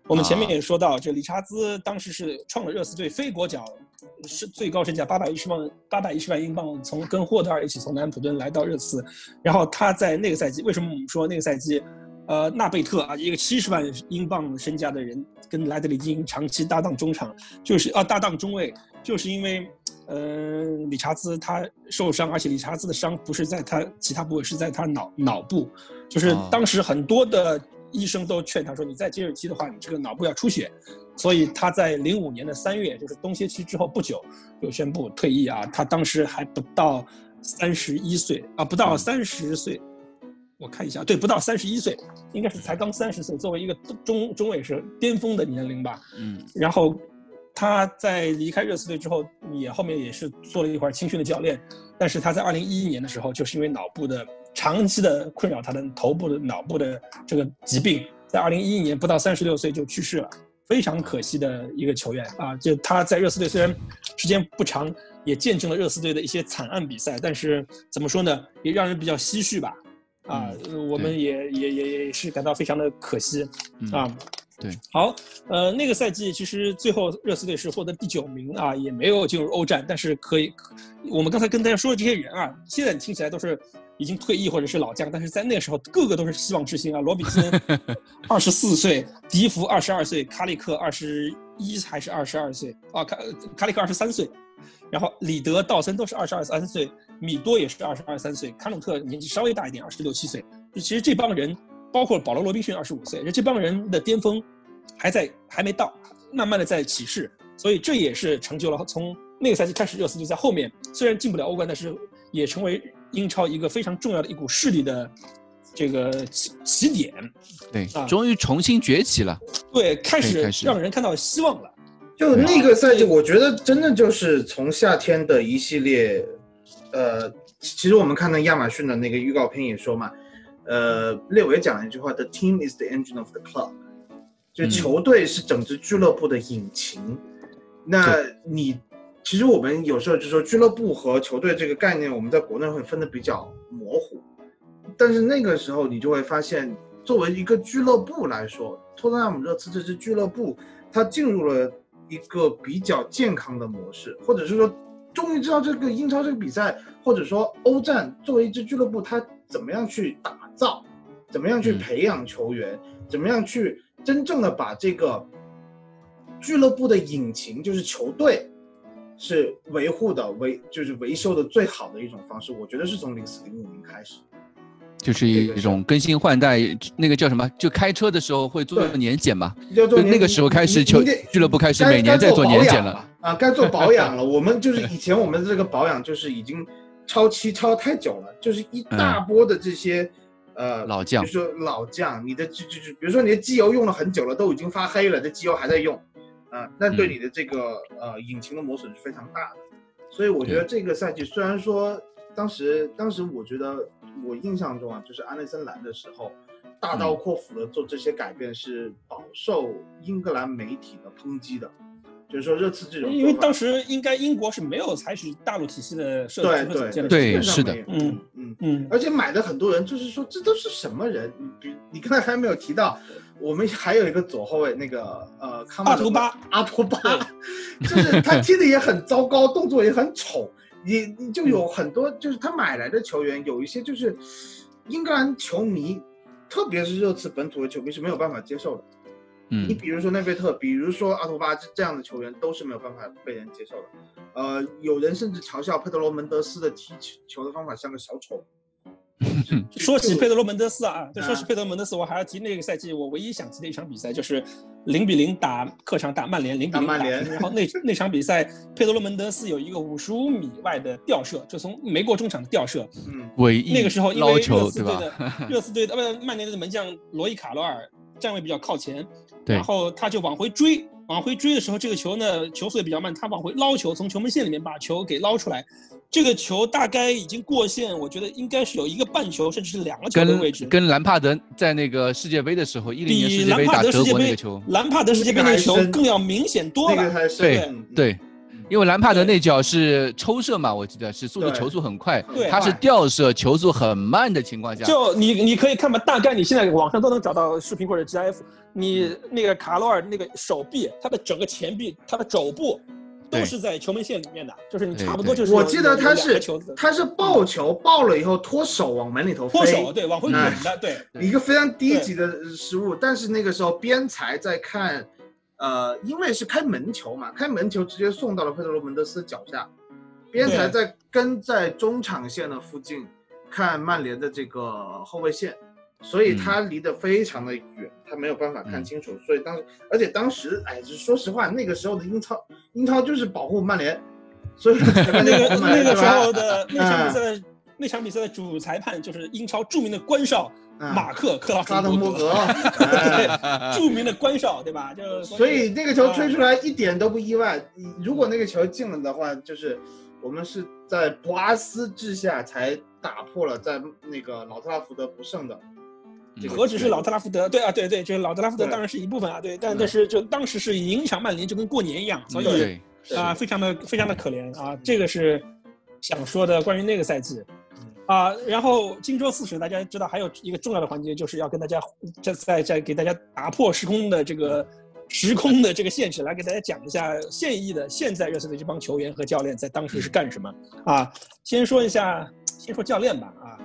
Speaker 7: 我们前面
Speaker 6: 啊。
Speaker 7: 也说到，这理查兹当时是创了热刺队非国脚是最高身价八百一十万八百一十万英镑，从跟霍德尔一起从南安普顿来到热刺，然后他在那个赛季，为什么我们说那个赛季，呃，纳贝特啊，一个七十万英镑身价的人跟莱德里金长期搭档中场，就是啊搭档中卫，就是因为。呃，理查兹他受伤，而且理查兹的伤不是在他其他部位，是在他脑脑部，就是
Speaker 6: 哦
Speaker 7: 当时很多的医生都劝他说，你再接着踢的话，你这个脑部要出血。所以他在零五年的三月，就是冬歇期之后不久，就宣布退役啊。他当时还不到三十一岁啊，不到三十岁。我看一下，对，不到三十一岁，应该是才刚三十岁。作为一个中中卫是巅峰的年龄吧。
Speaker 6: 嗯，
Speaker 7: 然后他在离开热刺队之后，也后面也是做了一会儿青训的教练，但是他在二零一一年的时候，就是因为脑部的长期的困扰他的头部的脑部的这个疾病，在二零一一年不到三十六岁就去世了，非常可惜的一个球员啊！就他在热刺队虽然时间不长，也见证了热刺队的一些惨案比赛，但是怎么说呢，也让人比较唏嘘吧。啊，我们也也也也是感到非常的可惜
Speaker 6: 嗯
Speaker 7: 啊。
Speaker 6: 对，
Speaker 7: 好，呃，那个赛季其实最后热刺队是获得第九名啊，也没有进入欧战，但是可以，我们刚才跟大家说的这些人啊，现在听起来都是已经退役或者是老将，但是在那个时候个个都是希望之星啊。罗比森二十四岁，迪福二十二岁，卡里克二十一还是二十二岁啊？卡卡里克二十三岁，然后里德、道森都是二十二三岁，米多也是二十二三岁，卡努特年纪稍微大一点，二十六七岁。其实这帮人。包括保罗·罗宾逊二十五岁，这帮人的巅峰还在还没到，慢慢的在起势，所以这也是成就了从那个赛季开始，热刺就在后面虽然进不了欧冠，但是也成为英超一个非常重要的一股势力的这个起起点。
Speaker 6: 对
Speaker 7: 啊，
Speaker 6: 终于重新崛起了。
Speaker 7: 对，开始让人看到希望了。
Speaker 2: 就那个赛季，我觉得真的就是从夏天的一系列，呃，其实我们看到亚马逊的那个预告片也说嘛，呃，列维讲了一句话：“The team is the engine of the club。”就
Speaker 6: 嗯
Speaker 2: 球队是整支俱乐部的引擎。那你其实我们有时候就说俱乐部和球队这个概念，我们在国内会分的比较模糊，但是那个时候你就会发现，作为一个俱乐部来说，托特纳姆热刺这支俱乐部，它进入了一个比较健康的模式，或者是说，终于知道这个英超这个比赛，或者说欧战作为一支俱乐部，它怎么样去打造，怎么样去
Speaker 6: 嗯
Speaker 2: 培养球员，怎么样去真正的把这个俱乐部的引擎，就是球队。是维护的维就是维修的最好的一种方式，我觉得是从零四零五年开始。
Speaker 6: 就是一种更新换代，那个叫什么？就开车的时候会做
Speaker 2: 对
Speaker 6: 年检嘛，
Speaker 2: 就
Speaker 6: 就那个时候开始球俱乐部开始每年在做年检了。
Speaker 2: 啊，该做保养了。我们就是以前我们的这个保养就是已经超期超太久了，就是一大波的这些、呃
Speaker 6: 老将。
Speaker 2: 就是说老将，你的就就就比如说你的机油用了很久了，都已经发黑了，这机油还在用，啊、那对
Speaker 6: 嗯。
Speaker 2: 你的这个呃引擎的磨损是非常大的。所以我觉得这个赛季虽然说当时当时我觉得我印象中啊，就是安内森来的时候，大刀阔斧的做这些改变是饱受英格兰媒体的抨击的，就是说热刺这种，
Speaker 7: 因为当时应该英国是没有采取大陆体系的设
Speaker 2: 对
Speaker 6: 对
Speaker 2: 基本上
Speaker 6: 是的
Speaker 7: 嗯
Speaker 2: 嗯，
Speaker 7: 嗯，
Speaker 2: 而且买的很多人就是说这都是什么人？你比你刚才还没有提到，我们还有一个左后卫那个呃康
Speaker 7: 阿图巴，
Speaker 2: 阿图巴，就是他踢的也很糟糕，动作也很丑，你你就有很多就是他买来的球员，有一些就是英格兰球迷，特别是热刺本土的球迷是没有办法接受的。你
Speaker 6: 嗯
Speaker 2: 比如说内贝特，比如说阿图巴这这样的球员都是没有办法被人接受的。呃，有人甚至嘲笑佩德罗门德斯的踢球球的方法像个小丑。
Speaker 7: 说起佩德罗门德斯啊，就
Speaker 2: 啊
Speaker 7: 说起佩德罗门德斯，我还要提那个赛季我唯一想提的一场比赛，就是零比零打客场打曼联，零比零打
Speaker 2: 打曼联。
Speaker 7: 然后那那场比赛，佩德罗门德斯有一个五十五米外的吊射，就从没过中场的吊射。
Speaker 2: 嗯，
Speaker 6: 尾翼
Speaker 7: 那个时候因为热刺队
Speaker 6: 对吧？
Speaker 7: 的热刺队的呃不曼联的门将罗伊卡罗尔站位比较靠前，
Speaker 6: 对
Speaker 7: 然后他就往回追，往回追的时候，这个球呢球速也比较慢，他往回捞球，从球门线里面把球给捞出来。这个球大概已经过线，我觉得应该是有一个半球，甚至是两个球的位置
Speaker 6: 跟。跟兰帕德在那个世界杯的时候，一零年世
Speaker 7: 比兰帕
Speaker 6: 界杯打德
Speaker 7: 德世界杯
Speaker 6: 国那个球，
Speaker 7: 兰帕德世界杯那个球更要明显多了。
Speaker 6: 对
Speaker 2: 嗯
Speaker 6: 对，因为兰帕德那脚是抽射嘛，我记得是速度球速很快
Speaker 7: 对，
Speaker 6: 他是吊射球速很慢的情况下，
Speaker 7: 就你你可以看吧，大概你现在网上都能找到视频或者 GIF，你那个卡罗尔那个手臂，他的整个前臂，他的肘部。都是在球门线里面的，就是你差不多就是有有有两
Speaker 2: 记得他是
Speaker 7: 球
Speaker 2: 他是抱球抱了以后脱手往门里头，
Speaker 7: 脱手，对，往回滚
Speaker 2: 哎
Speaker 7: 的，对，
Speaker 2: 一个非常低级的失误。但是那个时候边裁在看，呃，因为是开门球嘛，开门球直接送到了佩德罗门德斯脚下，边裁在跟在中场线的附近看曼联的这个后卫线，所以他离得非常的远，他没有办法看清楚。所以当时，而且当时，哎，就说实话，那个时候的英超，英超就是保护曼联，所以
Speaker 7: 那个那个时候的那场比赛那场比赛的主裁判就是英超著名的官少
Speaker 2: 嗯
Speaker 7: 马克克拉
Speaker 2: 哈登伯
Speaker 7: 滕伯格，著名的官少，对吧？就
Speaker 2: 所以那个球吹出
Speaker 7: 来，
Speaker 2: 一点都不意外。如果那个球进了的话，就是我们是在博阿斯之下才打破了在那个老特拉福德不胜的这。
Speaker 7: 何止是老特拉福德？对啊，对对，就是老特拉福德当然是一部分啊，对，但但是就当时是影响曼联就跟过年一样，所以
Speaker 6: 对，
Speaker 7: 啊，非常的非常的可怜啊，这个是想说的关于那个赛季。啊，然后荆州四十，大家知道还有一个重要的环节，就是要跟大家再再再给大家打破时空的这个时空的这个限制，来给大家讲一下现役的现在热刺的这帮球员和教练在当时是干什么啊？先说一下，先说教练吧啊，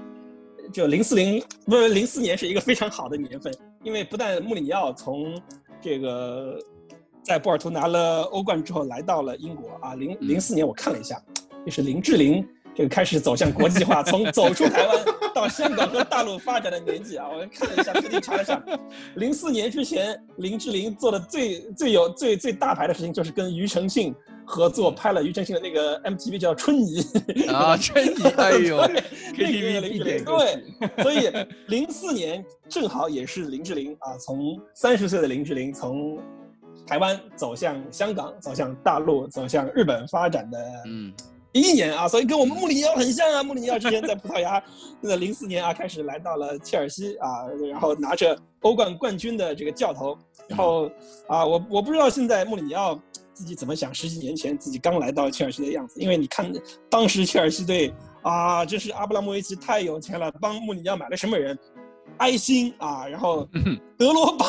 Speaker 7: 就零四零不是零四年是一个非常好的年份，因为不但穆里尼奥从这个在波尔图拿了欧冠之后来到了英国啊，零零四年我看了一下，就是林志玲这个开始走向国际化，从走出台湾到香港和大陆发展的年纪啊，我看了一下，特地查了一下，零四年之前林志玲做的最最有最最大牌的事情就是跟庾澄庆合作拍了庾澄庆的那个 MTV 叫《春泥》
Speaker 6: 啊，春泥 哎呦
Speaker 7: 对那个
Speaker 6: ，KTV
Speaker 7: 林志玲对，所以零四年正好也是林志玲啊，从三十岁的林志玲从台湾走向香港，走向大陆，走向日本发展的
Speaker 6: 嗯，
Speaker 7: 第一年啊，所以跟我们穆里尼奥很像啊。穆里尼奥之前在葡萄牙，那零四年啊开始来到了切尔西啊，然后拿着欧冠冠军的这个教头，然后啊，我我不知道现在穆里尼奥自己怎么想，十几年前自己刚来到切尔西的样子，因为你看当时切尔西队啊，真是阿布拉莫维奇太有钱了，帮穆里尼奥买了什么人？埃辛啊，然后德罗巴。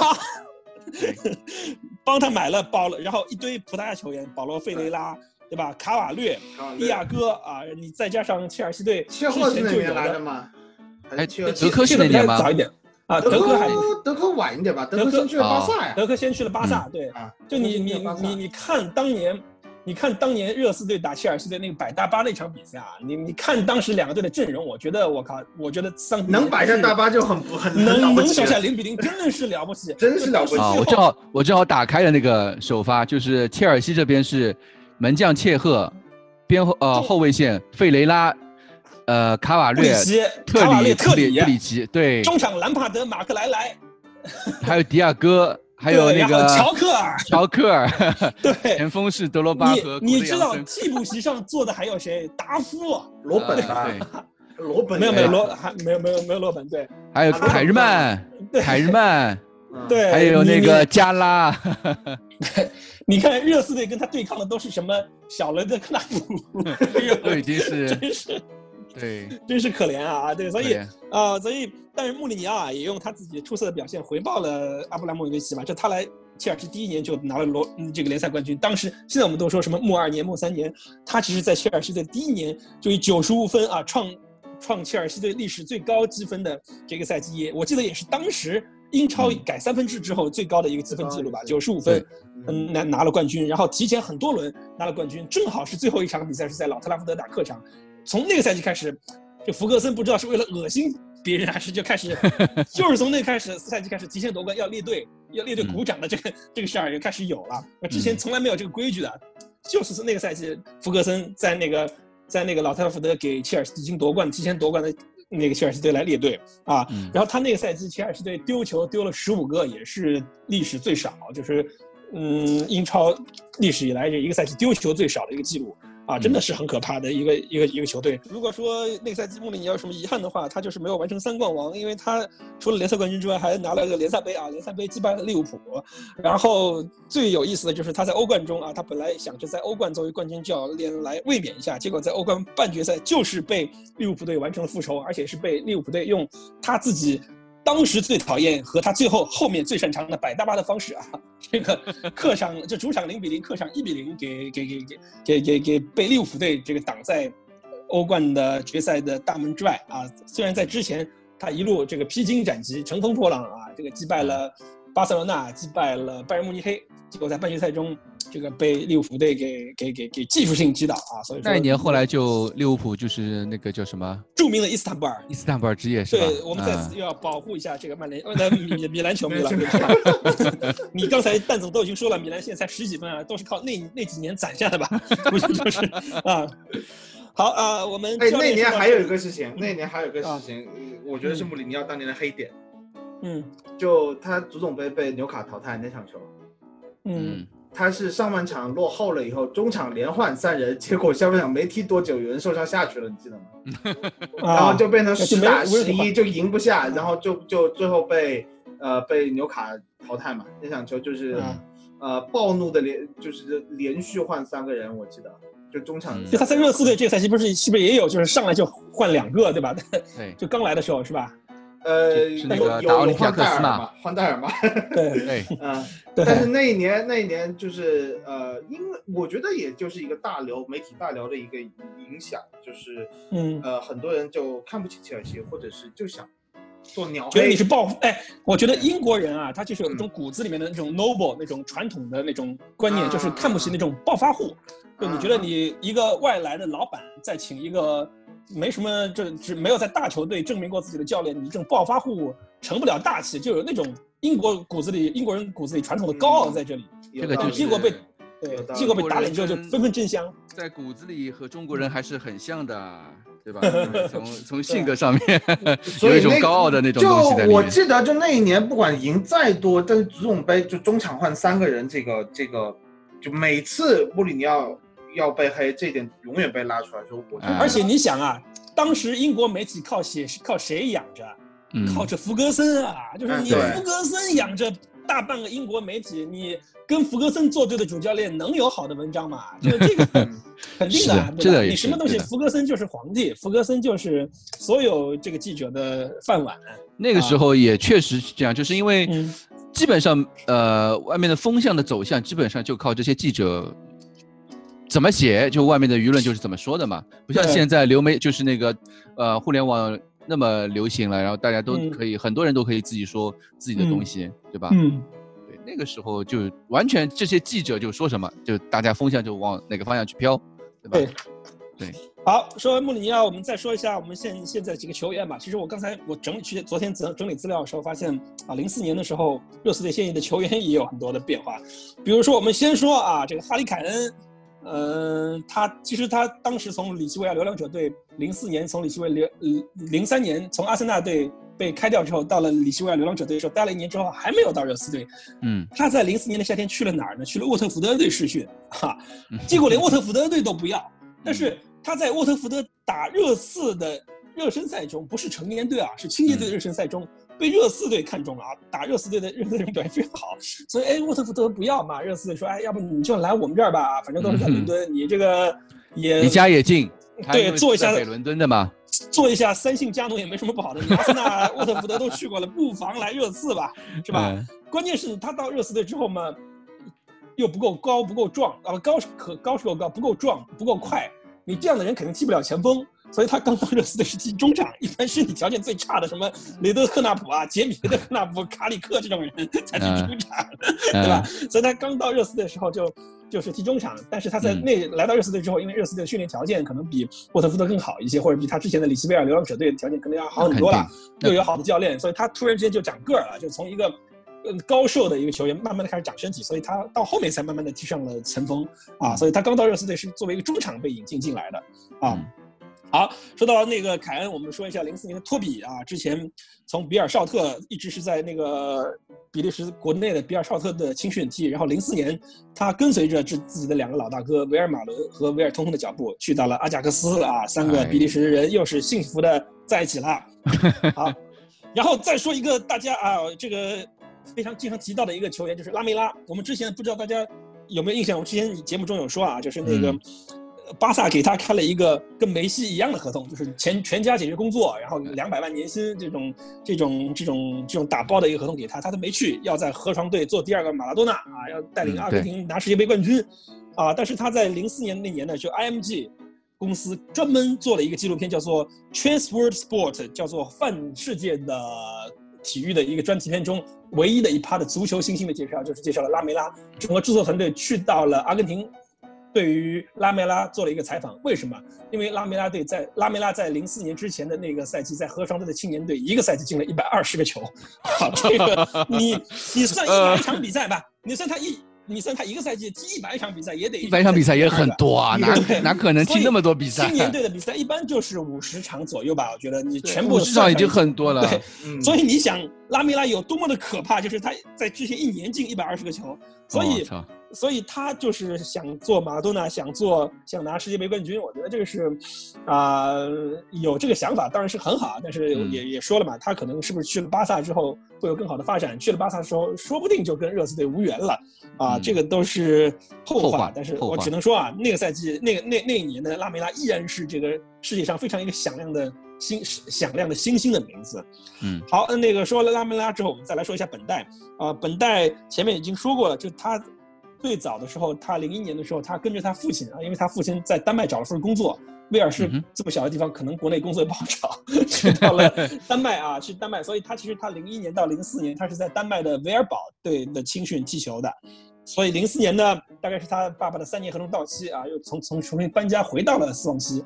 Speaker 7: 帮他买了保了，然后一堆葡萄牙球员，保罗·费雷拉，对吧？卡瓦略、蒂亚戈啊，你再加上切尔西队之前就有的，
Speaker 2: 切尔
Speaker 6: 德科是那年吗
Speaker 7: 早一点啊，
Speaker 2: 德
Speaker 7: 德科还
Speaker 2: 德科晚一点吧，德
Speaker 7: 德科
Speaker 2: 科先去了巴萨呀。
Speaker 7: 德科先去了巴萨，对，
Speaker 2: 啊，
Speaker 7: 就你你你你看当年，你看当年热刺队打切尔西队那个百大巴那场比赛啊，你你看当时两个队的阵容，我觉得我靠，我觉得桑
Speaker 2: 能摆上大巴就很不很
Speaker 7: 能能
Speaker 2: 不起了
Speaker 7: 守下零比零，真的是了不起，
Speaker 2: 真是了不起
Speaker 6: 啊，我正好我正好打开了那个首发，就是切尔西这边是门将切赫，边后呃后卫线费雷拉，呃卡瓦略、
Speaker 7: 布里奇、
Speaker 6: 特
Speaker 7: 卡瓦
Speaker 6: 里、
Speaker 7: 特里
Speaker 6: 布，里奇，对，
Speaker 7: 中场兰帕德、马克莱莱，
Speaker 6: 还有迪亚哥，还有那个
Speaker 7: 乔克尔，
Speaker 6: 乔克尔，
Speaker 7: 对。
Speaker 6: 前锋是德罗巴和
Speaker 7: 你知道替补席上坐的还有谁？达夫，
Speaker 2: 罗本啊，罗本
Speaker 7: 没有没有罗还没有没有没有罗本，对。
Speaker 6: 还有凯日曼，凯日曼，
Speaker 2: 嗯
Speaker 7: 对，
Speaker 6: 还有那个加拉，
Speaker 7: 你看热刺队跟他对抗的都是什么小伦的克纳普，
Speaker 6: 都已经是
Speaker 7: 真是
Speaker 6: 对，
Speaker 7: 真是可怜啊！对，所以啊、所以但是穆里尼奥啊也用他自己出色的表现回报了阿布拉莫维奇嘛，这他来切尔西第一年就拿了罗嗯这个联赛冠军。当时现在我们都说什么穆二年、穆三年，他其实在切尔西队第一年就以九十五分啊创创切尔西队历史最高积分的这个赛季，我记得也是当时英超改三分制之后最高的一个积分记录吧，九十五分。嗯，拿拿了冠军，然后提前很多轮拿了冠军，正好是最后一场比赛是在老特拉福德打客场。从那个赛季开始，就福格森不知道是为了恶心别人，还是就开始，就是从那开始赛季开始提前夺冠要列队，要列队鼓掌的这个、这个事儿就开始有了。那之前
Speaker 6: 嗯
Speaker 7: 从来没有这个规矩的，就是从那个赛季福格森在那个在那个老特拉福德给切尔西已经夺冠、提前夺冠的那个切尔西队来列队啊。
Speaker 6: 嗯
Speaker 7: 然后他那个赛季切尔西队丢球丢了十五个，也是历史最少，就是嗯英超历史以来这一个赛季丢球最少的一个记录啊，真的是很可怕的一个一个一个球队。如果说那个赛季穆里尼奥有什么遗憾的话，他就是没有完成三冠王，因为他除了联赛冠军之外，还拿了个联赛杯啊，联赛杯击败了利物浦。然后最有意思的就是他在欧冠中啊，他本来想着在欧冠作为冠军教练来卫冕一下，结果在欧冠半决赛就是被利物浦队完成了复仇，而且是被利物浦队用他自己当时最讨厌和他最后后面最擅长的摆大巴的方式啊，这个客场就主场零比零，客场一比零给给给给给给给被利物浦队这个挡在欧冠的决赛的大门之外啊。虽然在之前他一路这个披荆斩棘、乘风破浪啊，这个击败了巴塞罗那，击败了拜仁慕尼黑，结果在半决赛中这个被利物浦队给给给给技术性击倒啊。所以说
Speaker 6: 那一年后来就利物浦就是那个叫什么
Speaker 7: 著名的伊斯坦布尔
Speaker 6: 伊斯坦布尔之夜是吧？
Speaker 7: 对，我们在此
Speaker 6: 嗯
Speaker 7: 又要保护一下这个曼联，呃，那米米兰球迷了。对 吧你刚才蛋总都已经说了，米兰现在才十几分啊，都是靠那那几年攒下的吧？不是，就是啊。好啊，我们
Speaker 2: 哎，那年还有一个事情，那年还有一个
Speaker 7: 啊
Speaker 2: 事情，我觉得是穆里尼奥当年的黑点，
Speaker 7: 嗯
Speaker 2: 就他足总杯被纽卡淘汰那场球，
Speaker 7: 嗯
Speaker 6: 嗯，
Speaker 2: 他是上半场落后了以后，中场连换三人，结果下半场没踢多久，有人受伤下去了，你记得吗？然后
Speaker 7: 啊，
Speaker 2: 就变成十打十一，就赢不下，然后就就最后被呃被纽卡淘汰嘛。那场球就是、
Speaker 7: 啊
Speaker 2: 呃暴怒的连就是连续换三个人，我记得就中场
Speaker 6: 嗯
Speaker 7: 就他在热刺队这个赛季不是是不是也有，就是上来就换两个，对吧？
Speaker 2: 嗯
Speaker 6: 对
Speaker 7: 就刚来的时候是吧？
Speaker 2: 呃
Speaker 6: 是是那
Speaker 2: 有
Speaker 6: 个打奥林匹亚
Speaker 2: 有有换
Speaker 6: 克斯嘛
Speaker 2: 戴尔嘛，换戴尔嘛，
Speaker 7: 对
Speaker 6: 对，
Speaker 2: 嗯。
Speaker 7: 对，
Speaker 2: 但是那一年，那一年就是呃，因为我觉得也就是一个大流媒体大流的一个影响，就是
Speaker 7: 嗯，
Speaker 2: 呃，很多人就看不起切尔西，或者是就想做鸟
Speaker 7: 觉得你是暴哎，我觉得英国人啊，他就是有一种骨子里面的那种 noble 那种传统的那种观念，
Speaker 2: 啊
Speaker 7: 就是看不起那种暴发户。就你觉得你一个外来的老板再请一个没什么这只没有在大球队证明过自己的教练，你这种暴发户成不了大器，就有那种英国骨子里英国人骨子里传统的高傲在这里。
Speaker 6: 这个
Speaker 7: 结果被对结果被打脸之后就纷纷争相。
Speaker 6: 在骨子里和中国人还是很像的，对吧？从从性格上面 有一种高傲的那种
Speaker 2: 就
Speaker 6: 东西在里面。
Speaker 2: 我记得，就那一年，不管赢再多，但是足总杯就中场换三个人，这个这个，就每次穆里尼奥要被黑，这点永远被拉出来说。我
Speaker 7: 而且你想啊，当时英国媒体靠写靠谁养着？
Speaker 6: 嗯，
Speaker 7: 靠着福格森啊，就是你福格森养着大半个英国媒体，你跟福格森作对的主教练能有好的文章吗？就这个 肯定的，你什么东西，福格森就是皇帝，福格森就是所有这个记者的饭碗。
Speaker 6: 那个时候也确实是这样，就是因为
Speaker 7: 嗯
Speaker 6: 基本上呃外面的风向的走向基本上就靠这些记者怎么写，就外面的舆论就是怎么说的嘛，不像现在流媒就是那个呃互联网那么流行了，然后大家都
Speaker 7: 嗯
Speaker 6: 可以、很多人都可以自己说自己的东西，对吧？
Speaker 7: 嗯，
Speaker 6: 对，那个时候就完全这些记者就说什么，就大家风向就往哪个方向去飘，对吧？
Speaker 7: 对
Speaker 6: 对，
Speaker 7: 好，说完穆里尼奥，我们再说一下我们现现在几个球员吧。其实我刚才我整理去昨天整整理资料的时候，发现啊，零四年的时候，热刺队现役的球员也有很多的变化。比如说，我们先说啊，这个哈里凯恩，嗯，他其实他当时从里奇维亚流浪者队零四年从里奇维流零零三年从阿森纳队被开掉之后，到了里奇维亚流浪者队的时候待了一年之后，还没有到热刺队。
Speaker 6: 嗯，
Speaker 7: 他在零四年的夏天去了哪儿呢？去了沃特福德队试训，哈，结果连沃特福德队都不要。但是他在沃特福德打热刺的热身赛中，不是成年队啊，是青年队的热身赛中。被热刺队看中了啊！打热刺队的热刺队表现非常好，所以哎，沃特福德不要嘛？热刺队说哎，要不你就来我们这儿吧，反正都是在伦敦，你这个也
Speaker 6: 离家也近，
Speaker 7: 对，做一下
Speaker 6: 北伦敦的嘛，
Speaker 7: 做一下三姓家奴也没什么不好的。你阿森纳、沃特福德都去过了，不妨来热刺吧，是吧？关键是他到热刺队之后嘛，又不够高，不够壮啊，高是可高是够高，不够壮，不够快。你这样的人肯定踢不了前锋。所以他刚到热刺队是踢中场，一般身体条件最差的什么雷德克纳普啊、杰米雷德克纳普、卡里克这种人才踢中场，对吧？所以他刚到热刺队的时候就就是踢中场，但是他在那来到热刺队之后，因为热刺队的训练条件可能比沃特福德更好一些，或者比他之前的里奇贝尔流浪者队的条件可能要好很多了，又有好的教练，所以他突然之间就长个儿了，就从一个嗯高瘦的一个球员慢慢的开始长身体，所以他到后面才慢慢的踢上了前锋啊，所以他刚到热刺队是作为一个中场被引进进来的啊。好，说到那个凯恩，我们说一下零四年的托比啊，之前从比尔绍特一直是在那个比利时国内的比尔绍特的青训踢，然后零四年他跟随着自自己的两个老大哥维尔马伦和维尔通通的脚步去到了阿贾克斯啊，三个比利时人又是幸福的在一起了。好，然后再说一个大家啊这个非常经常提到的一个球员就是拉梅拉，我们之前不知道大家有没有印象，我之前节目中有说啊，就是那个。巴萨给他开了一个跟梅西一样的合同，就是全全家解决工作，然后两百万年薪这种这种这种这种打包的一个合同给他，他都没去，要在河床队做第二个马拉多纳啊，要带领阿根廷拿世界杯冠军，啊，但是他在零四年那年呢，就 IMG 公司专门做了一个纪录片，叫做 Transworld Sport，叫做泛世界的体育的一个专题片中唯一的一趴的足球新星的介绍，就是介绍了拉梅拉，整个制作团队去到了阿根廷。对于拉梅拉做了一个采访，为什么？因为拉梅拉队在拉梅拉在零四年之前的那个赛季，在河床队的青年队，一个赛季进了一百二十个球。好，这个 你你算一百场比赛吧，你算他一，你算他一个赛季踢一百场比赛也得
Speaker 6: 一百场比赛也很多啊，哪哪可能踢那么多比赛？
Speaker 7: 青年队的比赛一般就是五十场左右吧，我觉得你全部
Speaker 6: 至少已经很多了。
Speaker 7: 对，所以你想拉梅拉有多么的可怕，就是他在之前一年进一百二十个球，所以。所以他就是想做马拉多纳，想做想拿世界杯冠军。我觉得这个是，啊，有这个想法当然是很好，但是也也说了嘛，他可能是不是去了巴萨之后会有更好的发展？去了巴萨的时候，说不定就跟热刺队无缘了啊，这个都是后话。但是我只能说啊，那个赛季那个那那一年的拉梅拉依然是这个世界上非常一个响亮的星响亮的星星的名字。
Speaker 6: 嗯，
Speaker 7: 好，那个说了拉梅拉之后，我们再来说一下本代啊，本代前面已经说过了，就他。最早的时候，他零一年的时候，他跟着他父亲啊，因为他父亲在丹麦找了份工作，威尔士这么小的地方，可能国内工作也不好找，去到了丹麦啊，去丹麦，所以他其实他零一年到零四年，他是在丹麦的维尔堡队的青训踢球的，所以零四年呢，大概是他爸爸的三年合同到期啊，又从从重新搬家回到了斯旺西，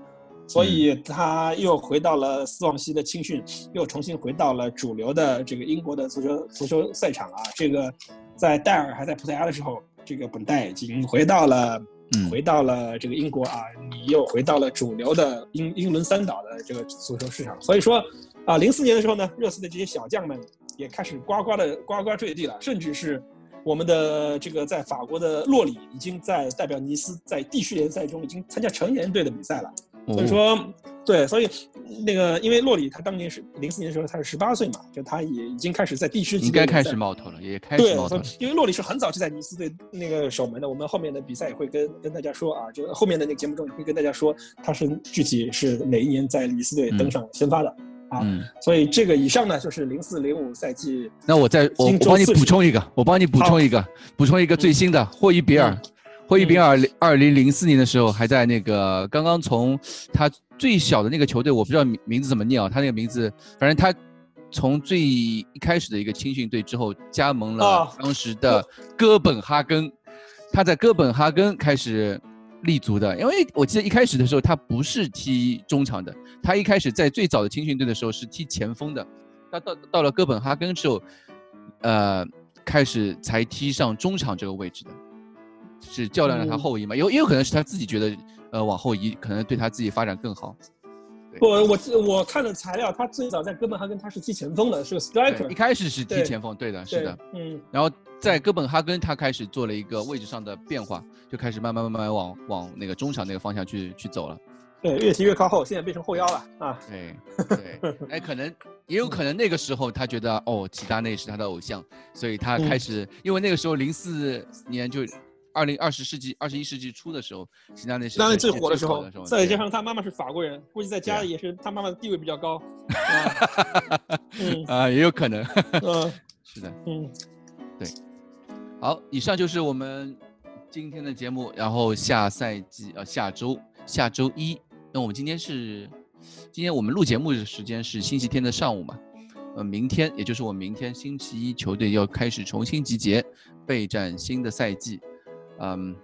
Speaker 7: 所以他又回到了斯旺西的青训，又重新回到了主流的这个英国的足球足球赛场啊，这个在戴尔还在葡萄牙的时候。这个本代已经回到了，回到了这个英国啊，你又回到了主流的英英伦三岛的这个足球市场。所以说，啊，零四年的时候呢，热刺的这些小将们也开始呱呱的呱呱坠地了，甚至是我们的这个在法国的洛里已经在代表尼斯在地区联赛中已经参加成年队的比赛了。所以说，对，所以那个，因为洛里他当年是零四年的时候，他是十八岁嘛，就他也已经开始在地区
Speaker 6: 应该开始冒头了，也开始冒头。
Speaker 7: 因为洛里是很早就在尼斯队那个守门的，我们后面的比赛也会跟跟大家说啊，就后面的那个节目中也会跟大家说他是具体是哪一年在尼斯队登上先发的啊。所以这个以上呢就是零四零五赛季。
Speaker 6: 那我再我我帮你补充一个，我帮你补充一个，补充一个最新的霍伊比尔。霍伊比尔零二零零四年的时候还在那个刚刚从他最小的那个球队，我不知道名名字怎么念啊，他那个名字，反正他从最一开始的一个青训队之后加盟了当时的哥本哈根，他在哥本哈根开始立足的，因为我记得一开始的时候他不是踢中场的，他一开始在最早的青训队的时候是踢前锋的，他到到了哥本哈根之后，呃，开始才踢上中场这个位置的。是较量让他
Speaker 7: 嗯
Speaker 6: 后移嘛，有也有可能是他自己觉得呃往后移可能对他自己发展更好。
Speaker 7: 不，我记我看了材料，他最早在哥本哈根他是踢前锋的，是个 striker
Speaker 6: 一。开始是踢前锋，对的，是的。，
Speaker 7: 嗯，
Speaker 6: 然后在哥本哈根，他开始做了一个位置上的变化，就开始慢慢慢慢往往那个中场那个方向去去走了。
Speaker 7: 对，越踢越靠后，现在变成后腰了啊。
Speaker 6: 对对，哎，可能也有可能那个时候他觉得哦，齐达内是他的偶像，所以他开始，因为那个时候零四年就二零二十世纪二十一世纪初的时候，齐达内是
Speaker 7: 当然
Speaker 6: 最
Speaker 7: 最火的时候，再加上他妈妈是法国人，估计在家里也是他妈妈的地位比较高。啊
Speaker 6: 也有可能，
Speaker 7: 嗯
Speaker 6: 是的。
Speaker 7: 嗯，对
Speaker 6: 好，以上就是我们今天的节目。然后下赛季呃下周下周一，那我们今天是今天我们录节目的时间是星期天的上午嘛？呃，明天也就是我们明天星期一，球队要开始重新集结，备战新的赛季。嗯，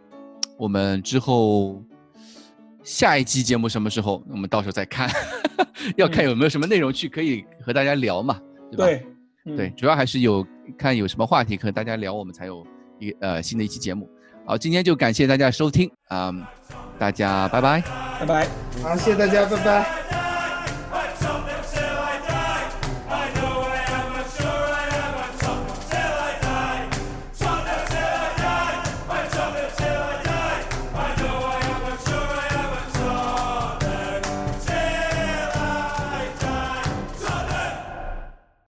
Speaker 6: 我们之后下一期节目什么时候？我们到时候再看，要看
Speaker 7: 嗯
Speaker 6: 有没有什么内容去可以和大家聊嘛，对吧？
Speaker 7: 对，嗯
Speaker 6: 对，，主要还是有看有什么话题和大家聊，我们才有一呃新的一期节目。好，今天就感谢大家收听啊、大家拜拜。
Speaker 7: 拜拜。
Speaker 2: 好，谢谢大家，拜拜。